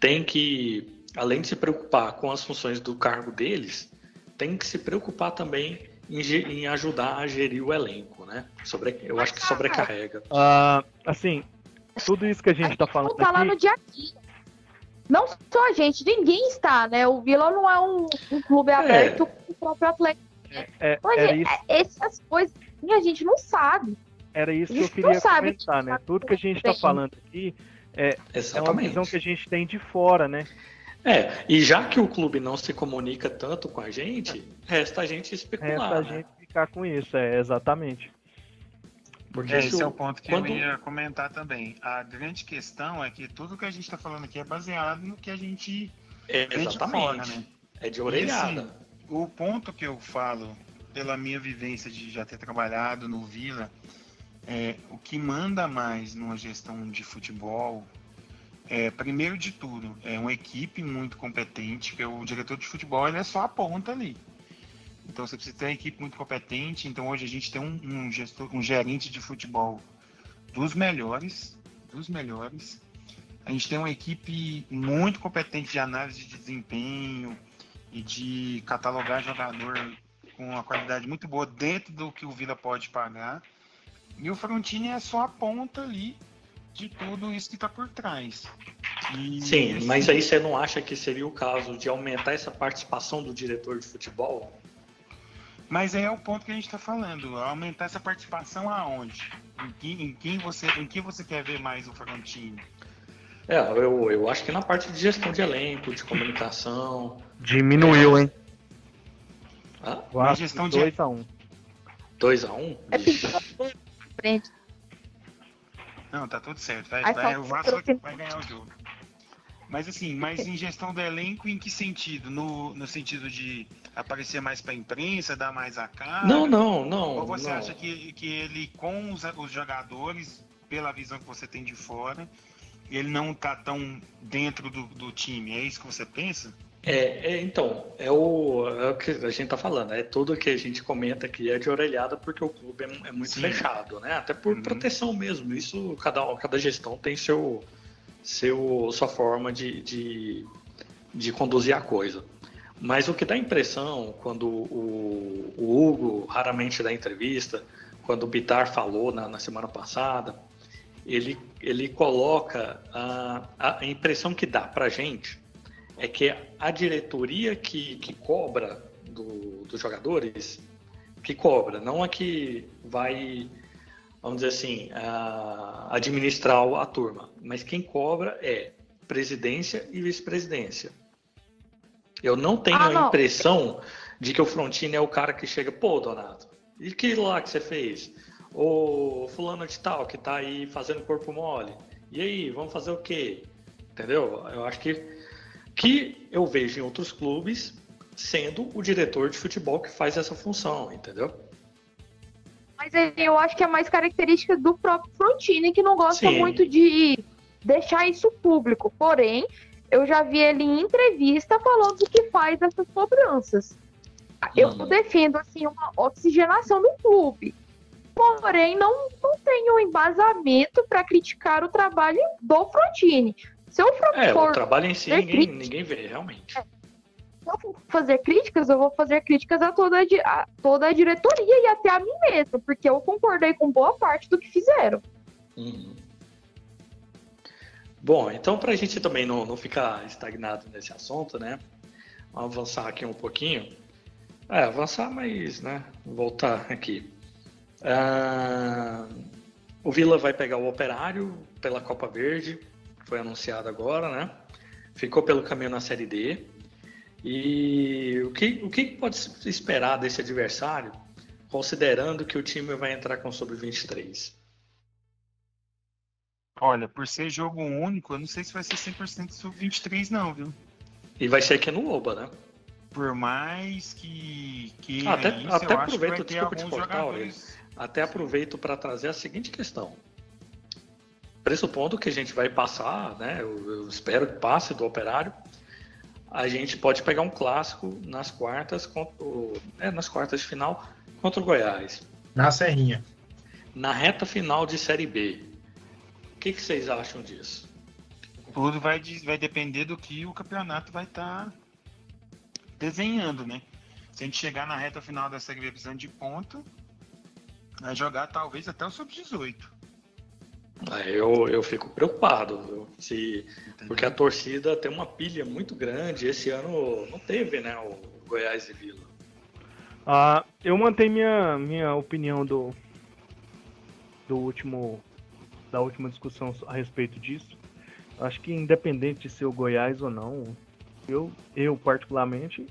tem que, além de se preocupar com as funções do cargo deles, tem que se preocupar também em, em ajudar a gerir o elenco, né? Sobre, eu acho que sobrecarrega. Uh, assim, tudo isso que a gente está falando tá aqui... lá no dia a dia. Não só a gente, ninguém está, né? O Vila não é um, um clube é. aberto com o próprio Atlético. É, é, Mas é, isso. essas coisas a gente não sabe. Era isso que eu queria comentar, né? Tudo que a gente está falando aqui é, é uma visão que a gente tem de fora, né? É, e já que o clube não se comunica tanto com a gente, resta a gente especular. Resta a né? gente ficar com isso, é, exatamente. Porque esse é o ponto que quando... eu ia comentar também. A grande questão é que tudo que a gente está falando aqui é baseado no que a gente é, fora, né? É de orelhada. E, assim, o ponto que eu falo, pela minha vivência de já ter trabalhado no Vila, é o que manda mais numa gestão de futebol é, primeiro de tudo, é uma equipe muito competente, que o diretor de futebol ele é só a ponta ali. Então você precisa ter uma equipe muito competente. Então hoje a gente tem um, um, gestor, um gerente de futebol dos melhores, dos melhores. A gente tem uma equipe muito competente de análise de desempenho e de catalogar jogador com uma qualidade muito boa dentro do que o Vila pode pagar. E o Frontini é só a ponta ali de tudo isso que está por trás. E Sim, esse... mas aí você não acha que seria o caso de aumentar essa participação do diretor de futebol? Mas é o ponto que a gente está falando. Aumentar essa participação aonde? Em quem, em quem você, em que você quer ver mais o Frontini? É, eu, eu acho que na parte de gestão de elenco, de comunicação. Diminuiu, é... hein? Ah? Na gestão de 2 a 1 um. 2 a 1 um? É frente. Não, tá tudo certo. Vai, vai, o Vasco vai ganhar o jogo. Mas assim, mas em gestão do elenco, em que sentido? No, no sentido de aparecer mais para a imprensa, dar mais a cara? Não, não, não. Ou você não. acha que, que ele, com os, os jogadores, pela visão que você tem de fora, ele não tá tão dentro do, do time? É isso que você pensa? É, é, então, é o, é o que a gente tá falando, é tudo que a gente comenta aqui é de orelhada porque o clube é, é muito Sim. fechado, né? Até por uhum. proteção mesmo. Isso, cada, cada gestão tem seu, seu, sua forma de, de, de conduzir a coisa. Mas o que dá impressão quando o, o Hugo raramente dá entrevista, quando o Bitar falou na, na semana passada, ele, ele coloca a, a impressão que dá pra gente é que a diretoria que, que cobra do, dos jogadores, que cobra, não a que vai, vamos dizer assim, a, administrar a turma, mas quem cobra é presidência e vice-presidência. Eu não tenho ah, não. a impressão de que o Frontini é o cara que chega, pô, Donato, e que lá que você fez? O fulano de tal que tá aí fazendo corpo mole. E aí, vamos fazer o quê? Entendeu? Eu acho que que eu vejo em outros clubes sendo o diretor de futebol que faz essa função, entendeu? Mas eu acho que é mais característica do próprio Frontini, que não gosta Sim. muito de deixar isso público. Porém, eu já vi ele em entrevista falando que faz essas cobranças. Eu uhum. defendo assim uma oxigenação do clube. Porém, não, não tenho embasamento para criticar o trabalho do Frontini. Se eu for, é, o trabalho em si ninguém, ninguém vê, realmente. É. Se eu for fazer críticas, eu vou fazer críticas a toda, a toda a diretoria e até a mim mesma, porque eu concordei com boa parte do que fizeram. Uhum. Bom, então para a gente também não, não ficar estagnado nesse assunto, né? Vamos avançar aqui um pouquinho. É, avançar, mas, né? Voltar aqui. Ah, o Vila vai pegar o Operário pela Copa Verde foi anunciado agora, né? Ficou pelo caminho na Série D. E o que, o que pode se esperar desse adversário, considerando que o time vai entrar com sub-23? Olha, por ser jogo único, eu não sei se vai ser 100% sub-23 não, viu? E vai ser aqui no Oba, né? Por mais que, que até, isso, até aproveito, desculpa te cortar, jogadores... até aproveito para trazer a seguinte questão. Pressupondo que a gente vai passar, né? Eu, eu espero que passe do operário a gente pode pegar um clássico nas quartas, contra, é, nas quartas de final contra o Goiás. Na Serrinha. Na reta final de Série B. O que, que vocês acham disso? Tudo vai, vai depender do que o campeonato vai estar tá desenhando, né? Se a gente chegar na reta final da Série B precisando de ponto, vai jogar talvez até o Sub-18. Eu, eu fico preocupado, se, porque a torcida tem uma pilha muito grande. Esse ano não teve, né, o Goiás e Vila. Ah, eu mantenho minha, minha opinião do, do último da última discussão a respeito disso. Acho que independente de ser o Goiás ou não, eu, eu particularmente,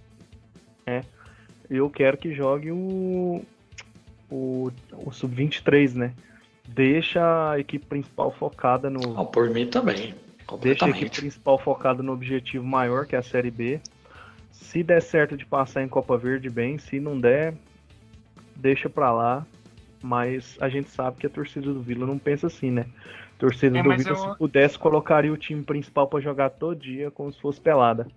é, eu quero que jogue o, o, o Sub-23, né? Deixa a equipe principal focada no. Oh, por mim também. Deixa a equipe principal focada no objetivo maior, que é a Série B. Se der certo de passar em Copa Verde, bem. Se não der, deixa pra lá. Mas a gente sabe que a torcida do Vila não pensa assim, né? A torcida é, do Vila, eu... se pudesse, colocaria o time principal para jogar todo dia como se fosse pelada.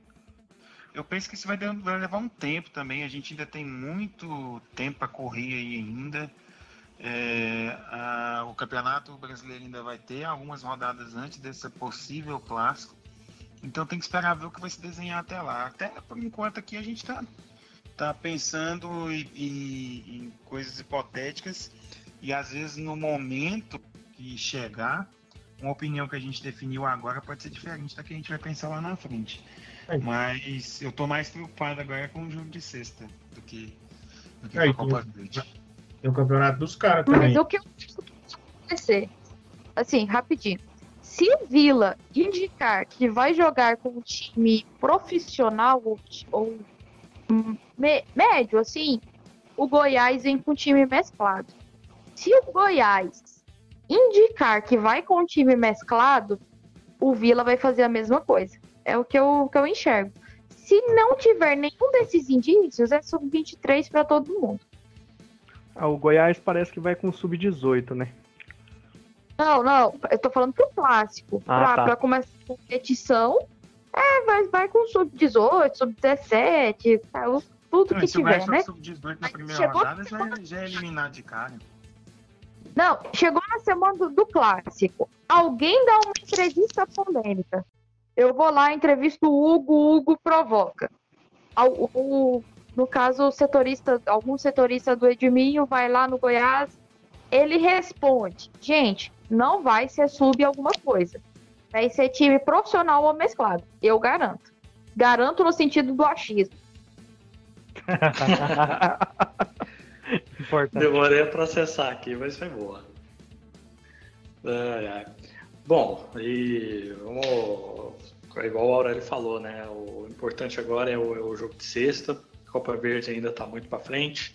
Eu penso que isso vai, levar um tempo também. A gente ainda tem muito tempo para correr aí ainda. É, a, o Campeonato Brasileiro ainda vai ter algumas rodadas antes desse possível clássico. Então tem que esperar ver o que vai se desenhar até lá. Até por enquanto aqui a gente está tá pensando em, em, em coisas hipotéticas e às vezes no momento que chegar, uma opinião que a gente definiu agora pode ser diferente da que a gente vai pensar lá na frente. É. Mas eu estou mais preocupado agora com o jogo de sexta do que, do que com a Copa Verde. Tem o campeonato dos caras também. Mas o que eu acontecer, assim, rapidinho. Se o Vila indicar que vai jogar com um time profissional ou, ou me, médio, assim, o Goiás vem com um time mesclado. Se o Goiás indicar que vai com um time mesclado, o Vila vai fazer a mesma coisa. É o que eu, que eu enxergo. Se não tiver nenhum desses indícios, é sub-23 para todo mundo. Ah, o Goiás parece que vai com sub-18, né? Não, não, eu tô falando pro clássico. Ah, pra, tá. pra começar a competição, é, vai, vai com sub-18, sub-17, tudo não, que tiver, né? sub-18 na primeira chegou rodada já, é, já é eliminado de cara. Não, chegou na semana do, do, clássico. Alguém dá uma entrevista polêmica. Eu vou lá, entrevisto o Hugo, o Hugo provoca. O, o, no caso, o setorista, algum setorista do Edminho vai lá no Goiás, ele responde: gente, não vai ser sub alguma coisa. Vai ser time profissional ou mesclado. Eu garanto. Garanto no sentido do achismo. Demorei a processar aqui, mas foi boa. Bom, e vamos. Igual o Aurélio falou, né? O importante agora é o, é o jogo de sexta Copa Verde ainda está muito para frente,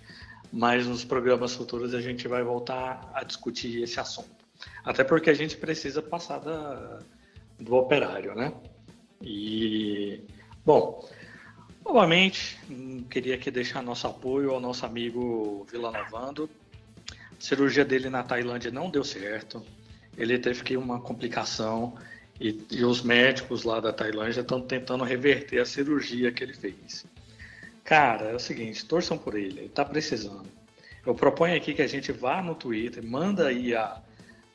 mas nos programas futuros a gente vai voltar a discutir esse assunto. Até porque a gente precisa passar da, do operário, né? E, bom, novamente, queria aqui deixar nosso apoio ao nosso amigo Vila Novando. A cirurgia dele na Tailândia não deu certo. Ele teve que uma complicação e, e os médicos lá da Tailândia estão tentando reverter a cirurgia que ele fez. Cara, é o seguinte, torçam por ele, ele tá precisando. Eu proponho aqui que a gente vá no Twitter, manda aí a,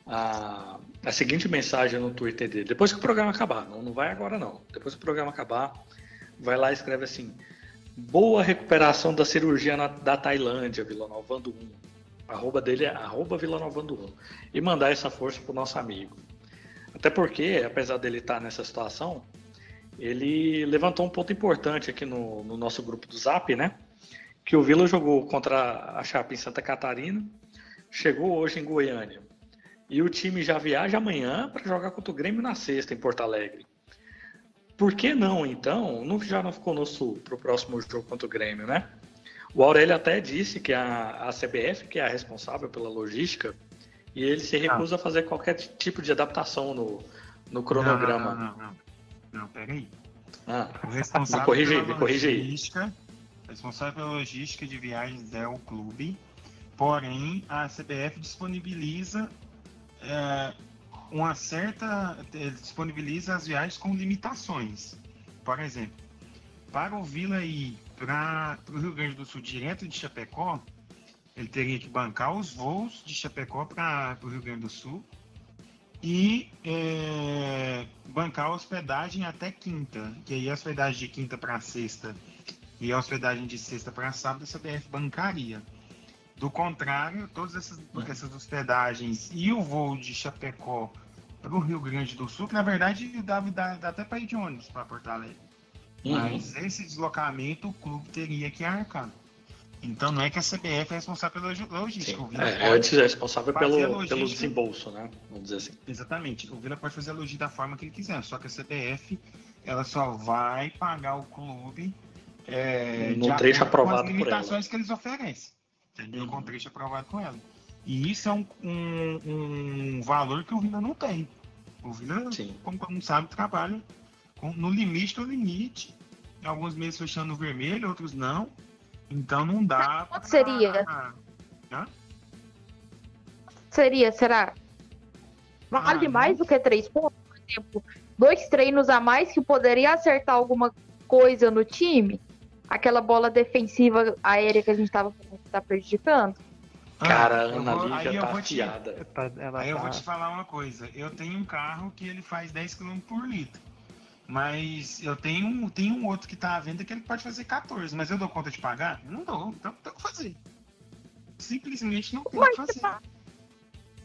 a, a seguinte mensagem no Twitter dele, depois que o programa acabar, não, não vai agora não, depois que o programa acabar, vai lá e escreve assim, boa recuperação da cirurgia na, da Tailândia, Vilanovando 1. Arroba dele é arroba Vilanovando 1. E mandar essa força pro nosso amigo. Até porque, apesar dele estar tá nessa situação, ele levantou um ponto importante aqui no, no, nosso grupo do Zap, né? Que o Vila jogou contra a Chape em Santa Catarina, chegou hoje em Goiânia. E o time já viaja amanhã para jogar contra o Grêmio na sexta, em Porto Alegre. por que não, então, não, já não ficou no Sul para o próximo jogo contra o Grêmio, né? O Aurélio até disse que a, a CBF, que é a responsável pela logística, e ele se recusa ah. a fazer qualquer tipo de adaptação no, no cronograma. Não, não, não. Não, peraí. Ah, o responsável me me corrige logística, responsável pela logística de viagens é o clube, porém a CBF disponibiliza é, uma certa disponibiliza as viagens com limitações. Por exemplo, para o Vila ir para o Rio Grande do Sul direto de Chapecó, ele teria que bancar os voos de Chapecó para o Rio Grande do Sul e é, bancar a hospedagem até quinta, que aí a hospedagem de quinta para sexta e a hospedagem de sexta para sábado a CBF bancaria. Do contrário, todas essas, essas hospedagens e o voo de Chapecó para o Rio Grande do Sul, que na verdade dá, dá, dá até para ir de ônibus para Porto Alegre. Uhum. Mas esse deslocamento o clube teria que arcar. Então não é que a CBF é responsável pela logística. Sim, é, é responsável pelo, pelo desembolso, né? Vamos dizer assim. Exatamente. O Vila pode fazer a logística da forma que ele quiser, só que a CBF ela só vai pagar o clube é, no trecho aprovado com as limitações que eles oferecem. Entendeu? Uhum. Com trecho aprovado com ela. E isso é um, um, um, valor que o Vila não tem. O Vila, Sim. como todo mundo sabe, trabalha com, no limite do limite. Alguns meses fechando no vermelho, outros não. Então não dá. Quanto pra... seria? Hã? Seria, será? Vale ah, mais do que três pontos? Por exemplo, dois treinos a mais que poderia acertar alguma coisa no time? Aquela bola defensiva aérea que a gente estava tá prejudicando? Ah, Cara, a Ana Lívia tá afiada. Te, tá, aí tá... eu vou te falar uma coisa. Eu tenho um carro que ele faz 10 km por litro. Mas eu tenho, tenho um outro que tá à venda que ele pode fazer 14, mas eu dou conta de pagar? Não dou, então tem que fazer. Simplesmente não tem que fazer.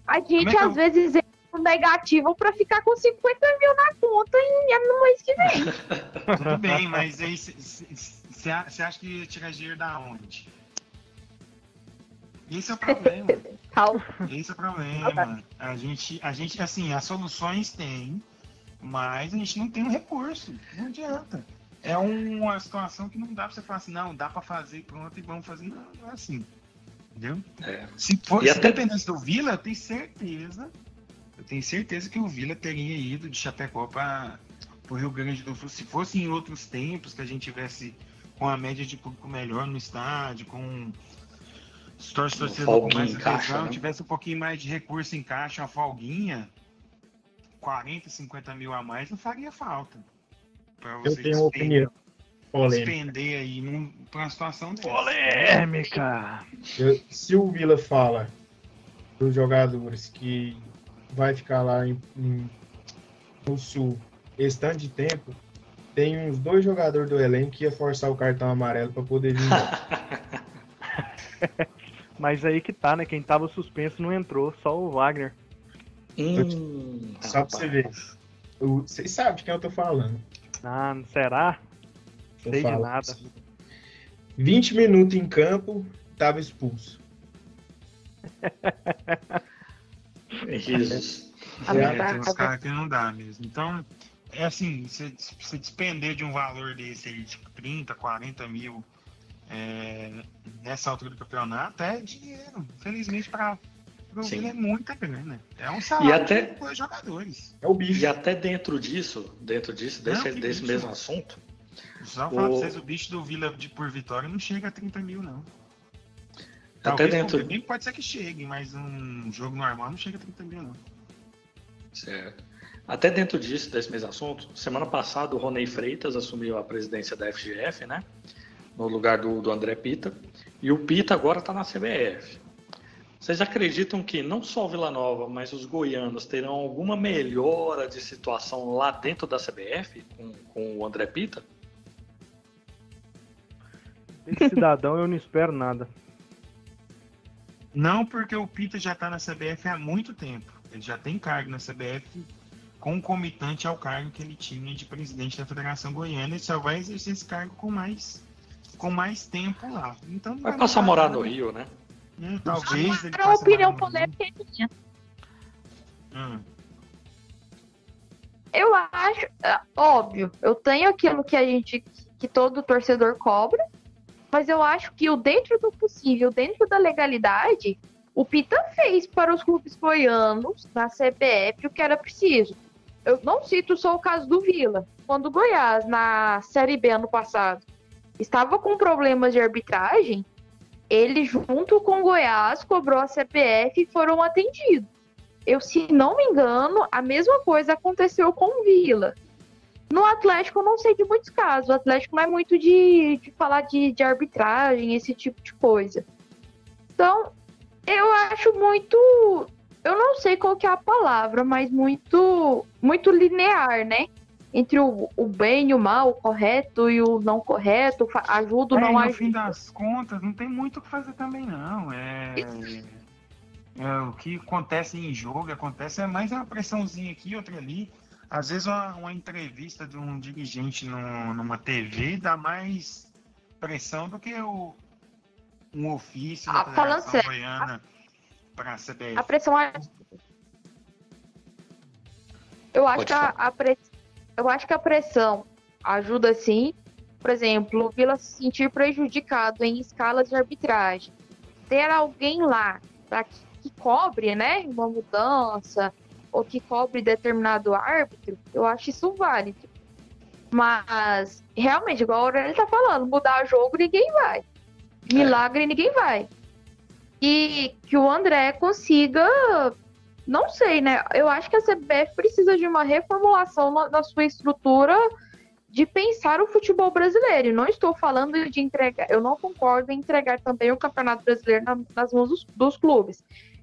A gente é às eu... vezes é negativo para ficar com 50 mil na conta em, no mês que vem. Tudo bem, mas aí você acha que tira dinheiro da onde? Esse é o problema. Esse é o problema. A gente, a gente, assim, as soluções tem, mas a gente não tem um recurso. Não adianta. É uma situação que não dá pra você falar assim, não, dá pra fazer, pronto, e vamos fazer. Não, não é assim. Entendeu? É. Se, for, se até... dependesse do Vila, eu tenho certeza. Eu tenho certeza que o Vila teria ido de Chapecó para o Rio Grande do Sul. Se fosse em outros tempos, que a gente tivesse com a média de público melhor no estádio, com os torcedores mais atenção, né? tivesse um pouquinho mais de recurso em caixa, uma folguinha, 40, 50 mil a mais não faria falta. Pra você Eu tenho uma opinião. Despender aí num, pra uma situação dessa. Polêmica! Eu, se o Vila fala dos jogadores que vai ficar lá em, em, no Sul esse tanto de tempo, tem uns dois jogadores do elenco que ia forçar o cartão amarelo para poder vir. Mas aí que tá, né? Quem tava suspenso não entrou, só o Wagner. Hum, Só pra você ver. Vocês sabem de quem eu tô falando. Ah, será? Tô Sei de nada. 20 minutos em campo, tava expulso. Jesus. É, tem uns caras que não dá mesmo. Então, é assim, se, se despender de um valor desse aí, tipo 30, 40 mil é, nessa altura do campeonato, é dinheiro. Felizmente para o Sim. é muita grana. É um salário e até, para jogadores. É o bicho. E até dentro disso, dentro disso, desse, não, desse bicho, mesmo assunto. Só o... falar pra vocês, o bicho do Vila de por Vitória não chega a 30 mil, não. Talvez até dentro. Bem, pode ser que chegue, mas um jogo normal não chega a 30 mil, não. Certo. Até dentro disso, desse mesmo assunto, semana passada o Ronei Freitas assumiu a presidência da FGF, né? No lugar do, do André Pita. E o Pita agora está na CBF. Vocês acreditam que não só o Vila Nova, mas os goianos terão alguma melhora de situação lá dentro da CBF com, com o André Pita? Esse cidadão eu não espero nada. Não, porque o Pita já está na CBF há muito tempo. Ele já tem cargo na CBF concomitante ao cargo que ele tinha de presidente da Federação Goiana. Ele só vai exercer esse cargo com mais, com mais tempo lá. Então, vai passar a morar no Rio, né? Hum, talvez. Ele a opinião polêmica é minha. Hum. Eu acho, é, óbvio, eu tenho aquilo que a gente, que todo torcedor cobra, mas eu acho que o dentro do possível, dentro da legalidade, o Pita fez para os clubes goianos na CBF o que era preciso. Eu não cito só o caso do Vila. Quando o Goiás, na Série B ano passado, estava com problemas de arbitragem, ele, junto com o Goiás, cobrou a CBF e foram atendidos. Eu, se não me engano, a mesma coisa aconteceu com o Vila. No Atlético, eu não sei de muitos casos. O Atlético não é muito de, de falar de, de arbitragem, esse tipo de coisa. Então, eu acho muito. Eu não sei qual que é a palavra, mas muito, muito linear, né? Entre o, o bem e o mal, o correto e o não correto, ajuda ou é, não ajuda. No fim das contas, não tem muito o que fazer também, não. É, é, o que acontece em jogo, acontece é mais uma pressãozinha aqui, outra ali. Às vezes uma, uma entrevista de um dirigente no, numa TV dá mais pressão do que o, um ofício da ah, Federação Goiana para a CBF. A pressão eu acho que a, a press... eu acho que a pressão ajuda sim. Por exemplo, o Vila se sentir prejudicado em escalas de arbitragem. Ter alguém lá para que, que cobre, né, uma mudança, ou que cobre determinado árbitro, eu acho isso válido. Mas, realmente, igual a Aurélio tá falando, mudar jogo ninguém vai. Milagre é. ninguém vai. E que o André consiga. Não sei, né? Eu acho que a CBF precisa de uma reformulação na, na sua estrutura de pensar o futebol brasileiro. não estou falando de entregar, eu não concordo em entregar também o Campeonato Brasileiro na, nas mãos dos, dos, clubes.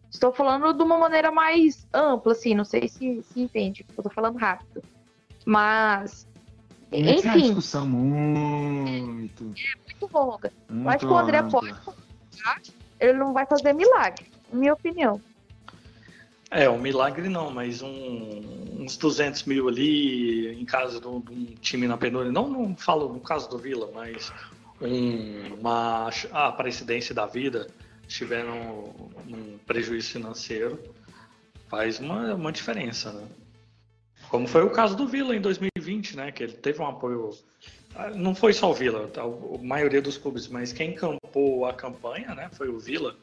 Estou falando de uma maneira mais ampla, assim, não sei se, se entende, eu estou falando rápido. Mas, enfim. É uma discussão muito. É, muito longa. Muito eu acho que o André pode. Ele não vai fazer milagre, na minha opinião. É, um milagre não, mas um, uns 200 mil ali em caso de um, time na penúria. Não, não falo no caso do Vila, mas um, uma, a presidência da vida tiveram um, prejuízo financeiro, faz uma, uma diferença, né? Como foi o caso do Vila em 2020, né? Que ele teve um apoio. Ah, não foi só o Vila, tá? a maioria dos clubes, mas quem campou a campanha, né? Foi o Vila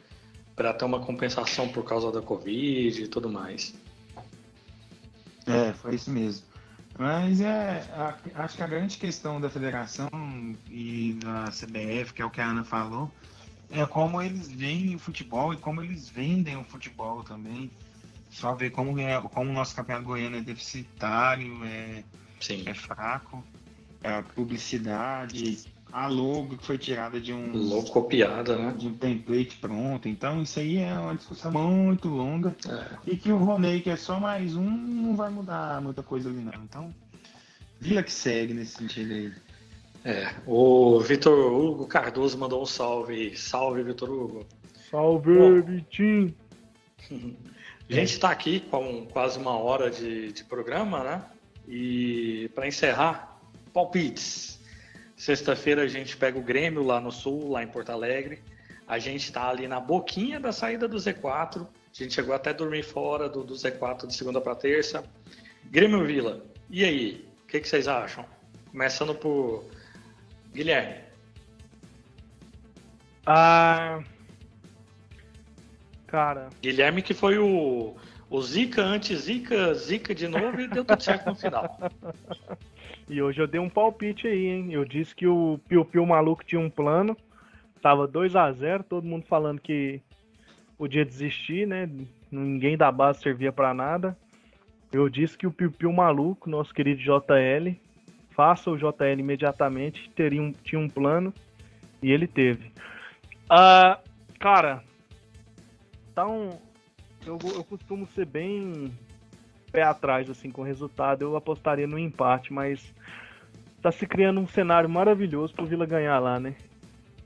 para ter uma compensação por causa da Covid e tudo mais. É, foi isso mesmo. Mas é, a, acho que a grande questão da federação e da CBF, que é o que a Ana falou, é como eles veem o futebol e como eles vendem o futebol também. Só ver como, é, como o nosso campeonato goiano é deficitário, é, Sim. é fraco, é a publicidade, a logo que foi tirada de um. Logo copiada, né? De um template pronto. Então isso aí é uma discussão muito longa. É. E que o Ronei, que é só mais um, não vai mudar muita coisa ali, não. Então, vila que segue nesse sentido aí. É, o Vitor Hugo Cardoso mandou um salve. Salve, Vitor Hugo. Salve, Vitinho. A gente está aqui com quase uma hora de, de programa, né? E para encerrar, palpites. Sexta-feira a gente pega o Grêmio lá no Sul, lá em Porto Alegre. A gente está ali na boquinha da saída do Z4. A gente chegou até a dormir fora do, do Z4 de segunda para terça. Grêmio Vila, e aí? O que, que vocês acham? Começando por Guilherme. Ah. Cara. Guilherme que foi o, o Zica antes Zica, Zica de novo e deu tudo certo no final. E hoje eu dei um palpite aí, hein? Eu disse que o Piu Piu maluco tinha um plano. Tava 2 a 0 todo mundo falando que podia desistir, né? Ninguém da base servia para nada. Eu disse que o Piu Piu maluco, nosso querido JL, faça o JL imediatamente, teria um, tinha um plano e ele teve. Uh, cara, então eu, eu costumo ser bem pé atrás assim com o resultado, eu apostaria no empate, mas tá se criando um cenário maravilhoso pro Vila ganhar lá, né?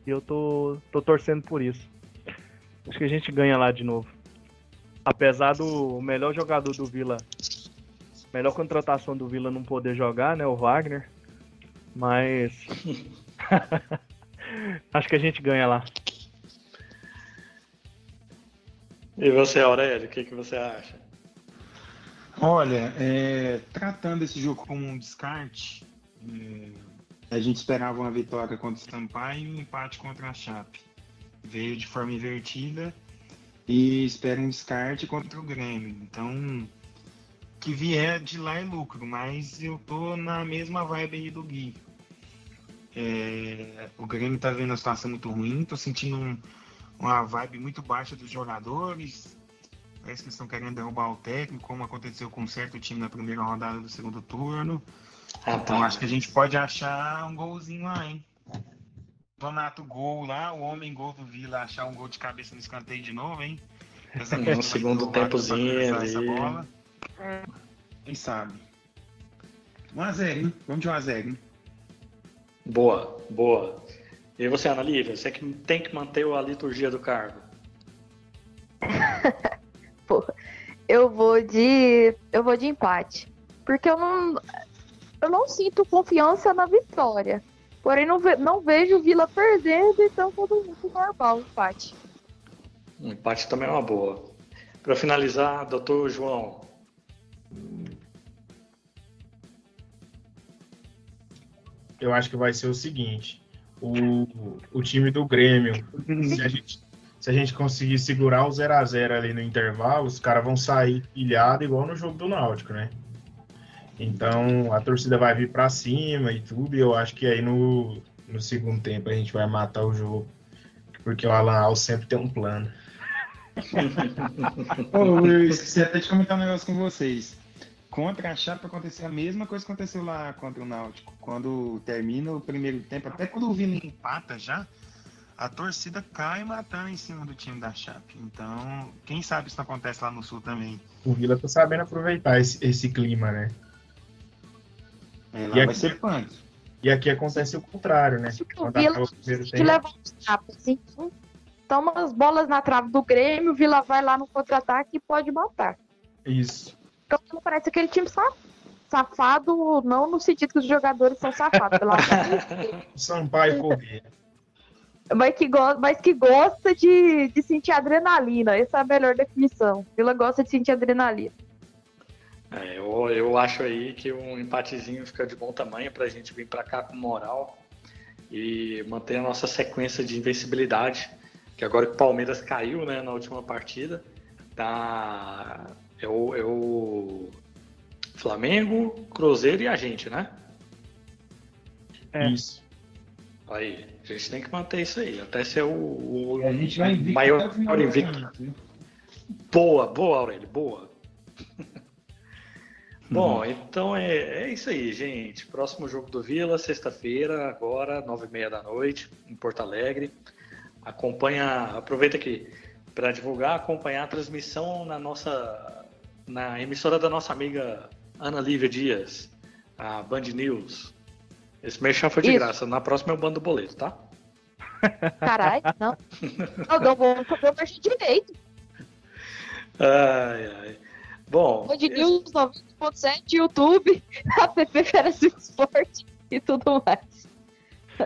E eu tô, tô torcendo por isso. Acho que a gente ganha lá de novo. Apesar do melhor jogador do Vila, melhor contratação do Vila não poder jogar, né? O Wagner. Mas. Acho que a gente ganha lá. E você, Aurélio, o que, que você acha? Olha, é, tratando esse jogo como um descarte, é, a gente esperava uma vitória contra o Sampaio e um empate contra a Chape. Veio de forma invertida e espera um descarte contra o Grêmio. Então, que vier de lá é lucro, mas eu tô na mesma vibe aí do Gui. É, o Grêmio tá vendo a situação muito ruim, tô sentindo um, uma vibe muito baixa dos jogadores. Parece que estão querendo derrubar o técnico, como aconteceu com um certo time na primeira rodada do segundo turno. Ah, então tá. acho que a gente pode achar um golzinho lá, hein? Donato gol lá, o homem gol do Vila achar um gol de cabeça no escanteio de novo, hein? No segundo tempozinho ali. Essa bola. Quem sabe? 1x0, hein? Vamos de 1x0, hein? Boa, boa. E você, Ana Lívia, você que tem que manter a liturgia do cargo. Porra, eu vou de. Eu vou de empate. Porque eu não. Eu não sinto confiança na vitória. Porém, não, ve, não vejo o Vila perdendo, então todo mundo normal, empate. Um empate também é uma boa. Para finalizar, doutor João. Eu acho que vai ser o seguinte: o, o time do Grêmio, se a gente, se a gente conseguir segurar o 0 a 0 ali no intervalo, os caras vão sair pilhado igual no jogo do Náutico, né? Então a torcida vai vir para cima e tudo, e eu acho que aí no, no segundo tempo a gente vai matar o jogo, porque o Alan Al sempre tem um plano. Ô, eu esqueci até de comentar um negócio com vocês. Contra a Chape aconteceu a mesma coisa que aconteceu lá contra o Náutico. Quando termina o primeiro tempo, até quando o Vila empata já, a torcida cai matando em cima do time da Chape. Então, quem sabe isso acontece lá no Sul também. O Vila tá sabendo aproveitar esse, esse clima, né? É, lá e vai aqui, ser punk. E aqui acontece o contrário, né? O Vila te leva uns tapas, assim. Toma as bolas na trave do Grêmio, o Vila vai lá no contra-ataque e pode matar. Isso. Então parece aquele time safado, não no sentido que os jogadores são safados, pela Sampaio correr. Mas que, go mas que gosta de, de sentir adrenalina. Essa é a melhor definição. Vila gosta de sentir adrenalina. É, eu, eu acho aí que um empatezinho fica de bom tamanho para a gente vir para cá com moral e manter a nossa sequência de invencibilidade. Que agora que o Palmeiras caiu né, na última partida, tá. É o, é o Flamengo, Cruzeiro e a gente, né? É. Isso. Aí, a gente tem que manter isso aí, até ser o, o a gente vai maior invicto. Boa, boa, Aurélio, boa. Bom, uhum. então é, é isso aí, gente. Próximo jogo do Vila, sexta-feira, agora, nove e meia da noite, em Porto Alegre. Acompanha, aproveita aqui para divulgar, acompanhar a transmissão na nossa, na emissora da nossa amiga Ana Lívia Dias, a Band News. Esse merchan foi de isso. graça. Na próxima eu bando o boleto, tá? Caralho, não. Não, deu bom, deu merchan direito. Ai, ai. Bom. Band News 90.7, YouTube, app Feras do Esporte e tudo mais.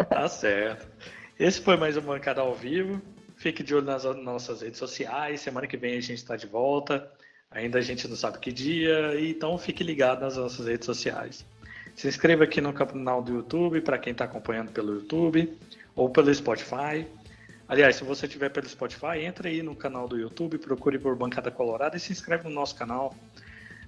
Tá certo. Esse foi mais um Bancada ao vivo. Fique de olho nas nossas redes sociais. Semana que vem a gente está de volta. Ainda a gente não sabe que dia, então fique ligado nas nossas redes sociais. Se inscreva aqui no canal do YouTube para quem está acompanhando pelo YouTube ou pelo Spotify. Aliás, se você estiver pelo Spotify, entre aí no canal do YouTube, procure por Bancada Colorada e se inscreve no nosso canal.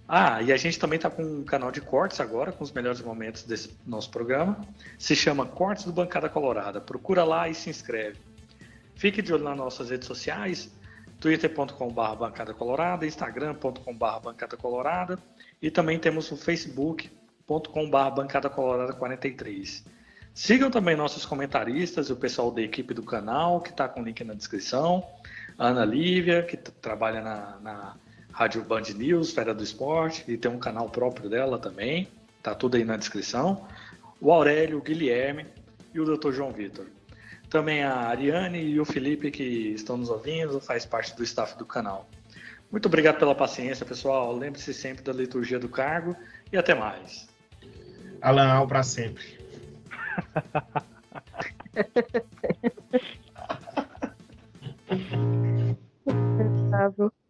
Ah, e a gente também está com um canal de cortes agora, com os melhores momentos desse nosso programa. Se chama Cortes do Bancada Colorada. Procura lá e se inscreve. Fique de olho nas nossas redes sociais, twitter.com.br bancada colorada, instagram.com.br bancada colorada e também temos o facebook.com.br bancada colorada 43. Sigam também nossos comentaristas o pessoal da equipe do canal, que está com o link na descrição. A Ana Lívia, que trabalha na, na Rádio Band News, Fera do Esporte, e tem um canal próprio dela também. Tá tudo aí na descrição. O Aurélio, o Guilherme e o Dr. João Vitor. Também a Ariane e o Felipe, que estão nos ouvindo, faz parte do staff do canal. Muito obrigado pela paciência, pessoal. Lembre-se sempre da liturgia do cargo e até mais. Alan Al para sempre.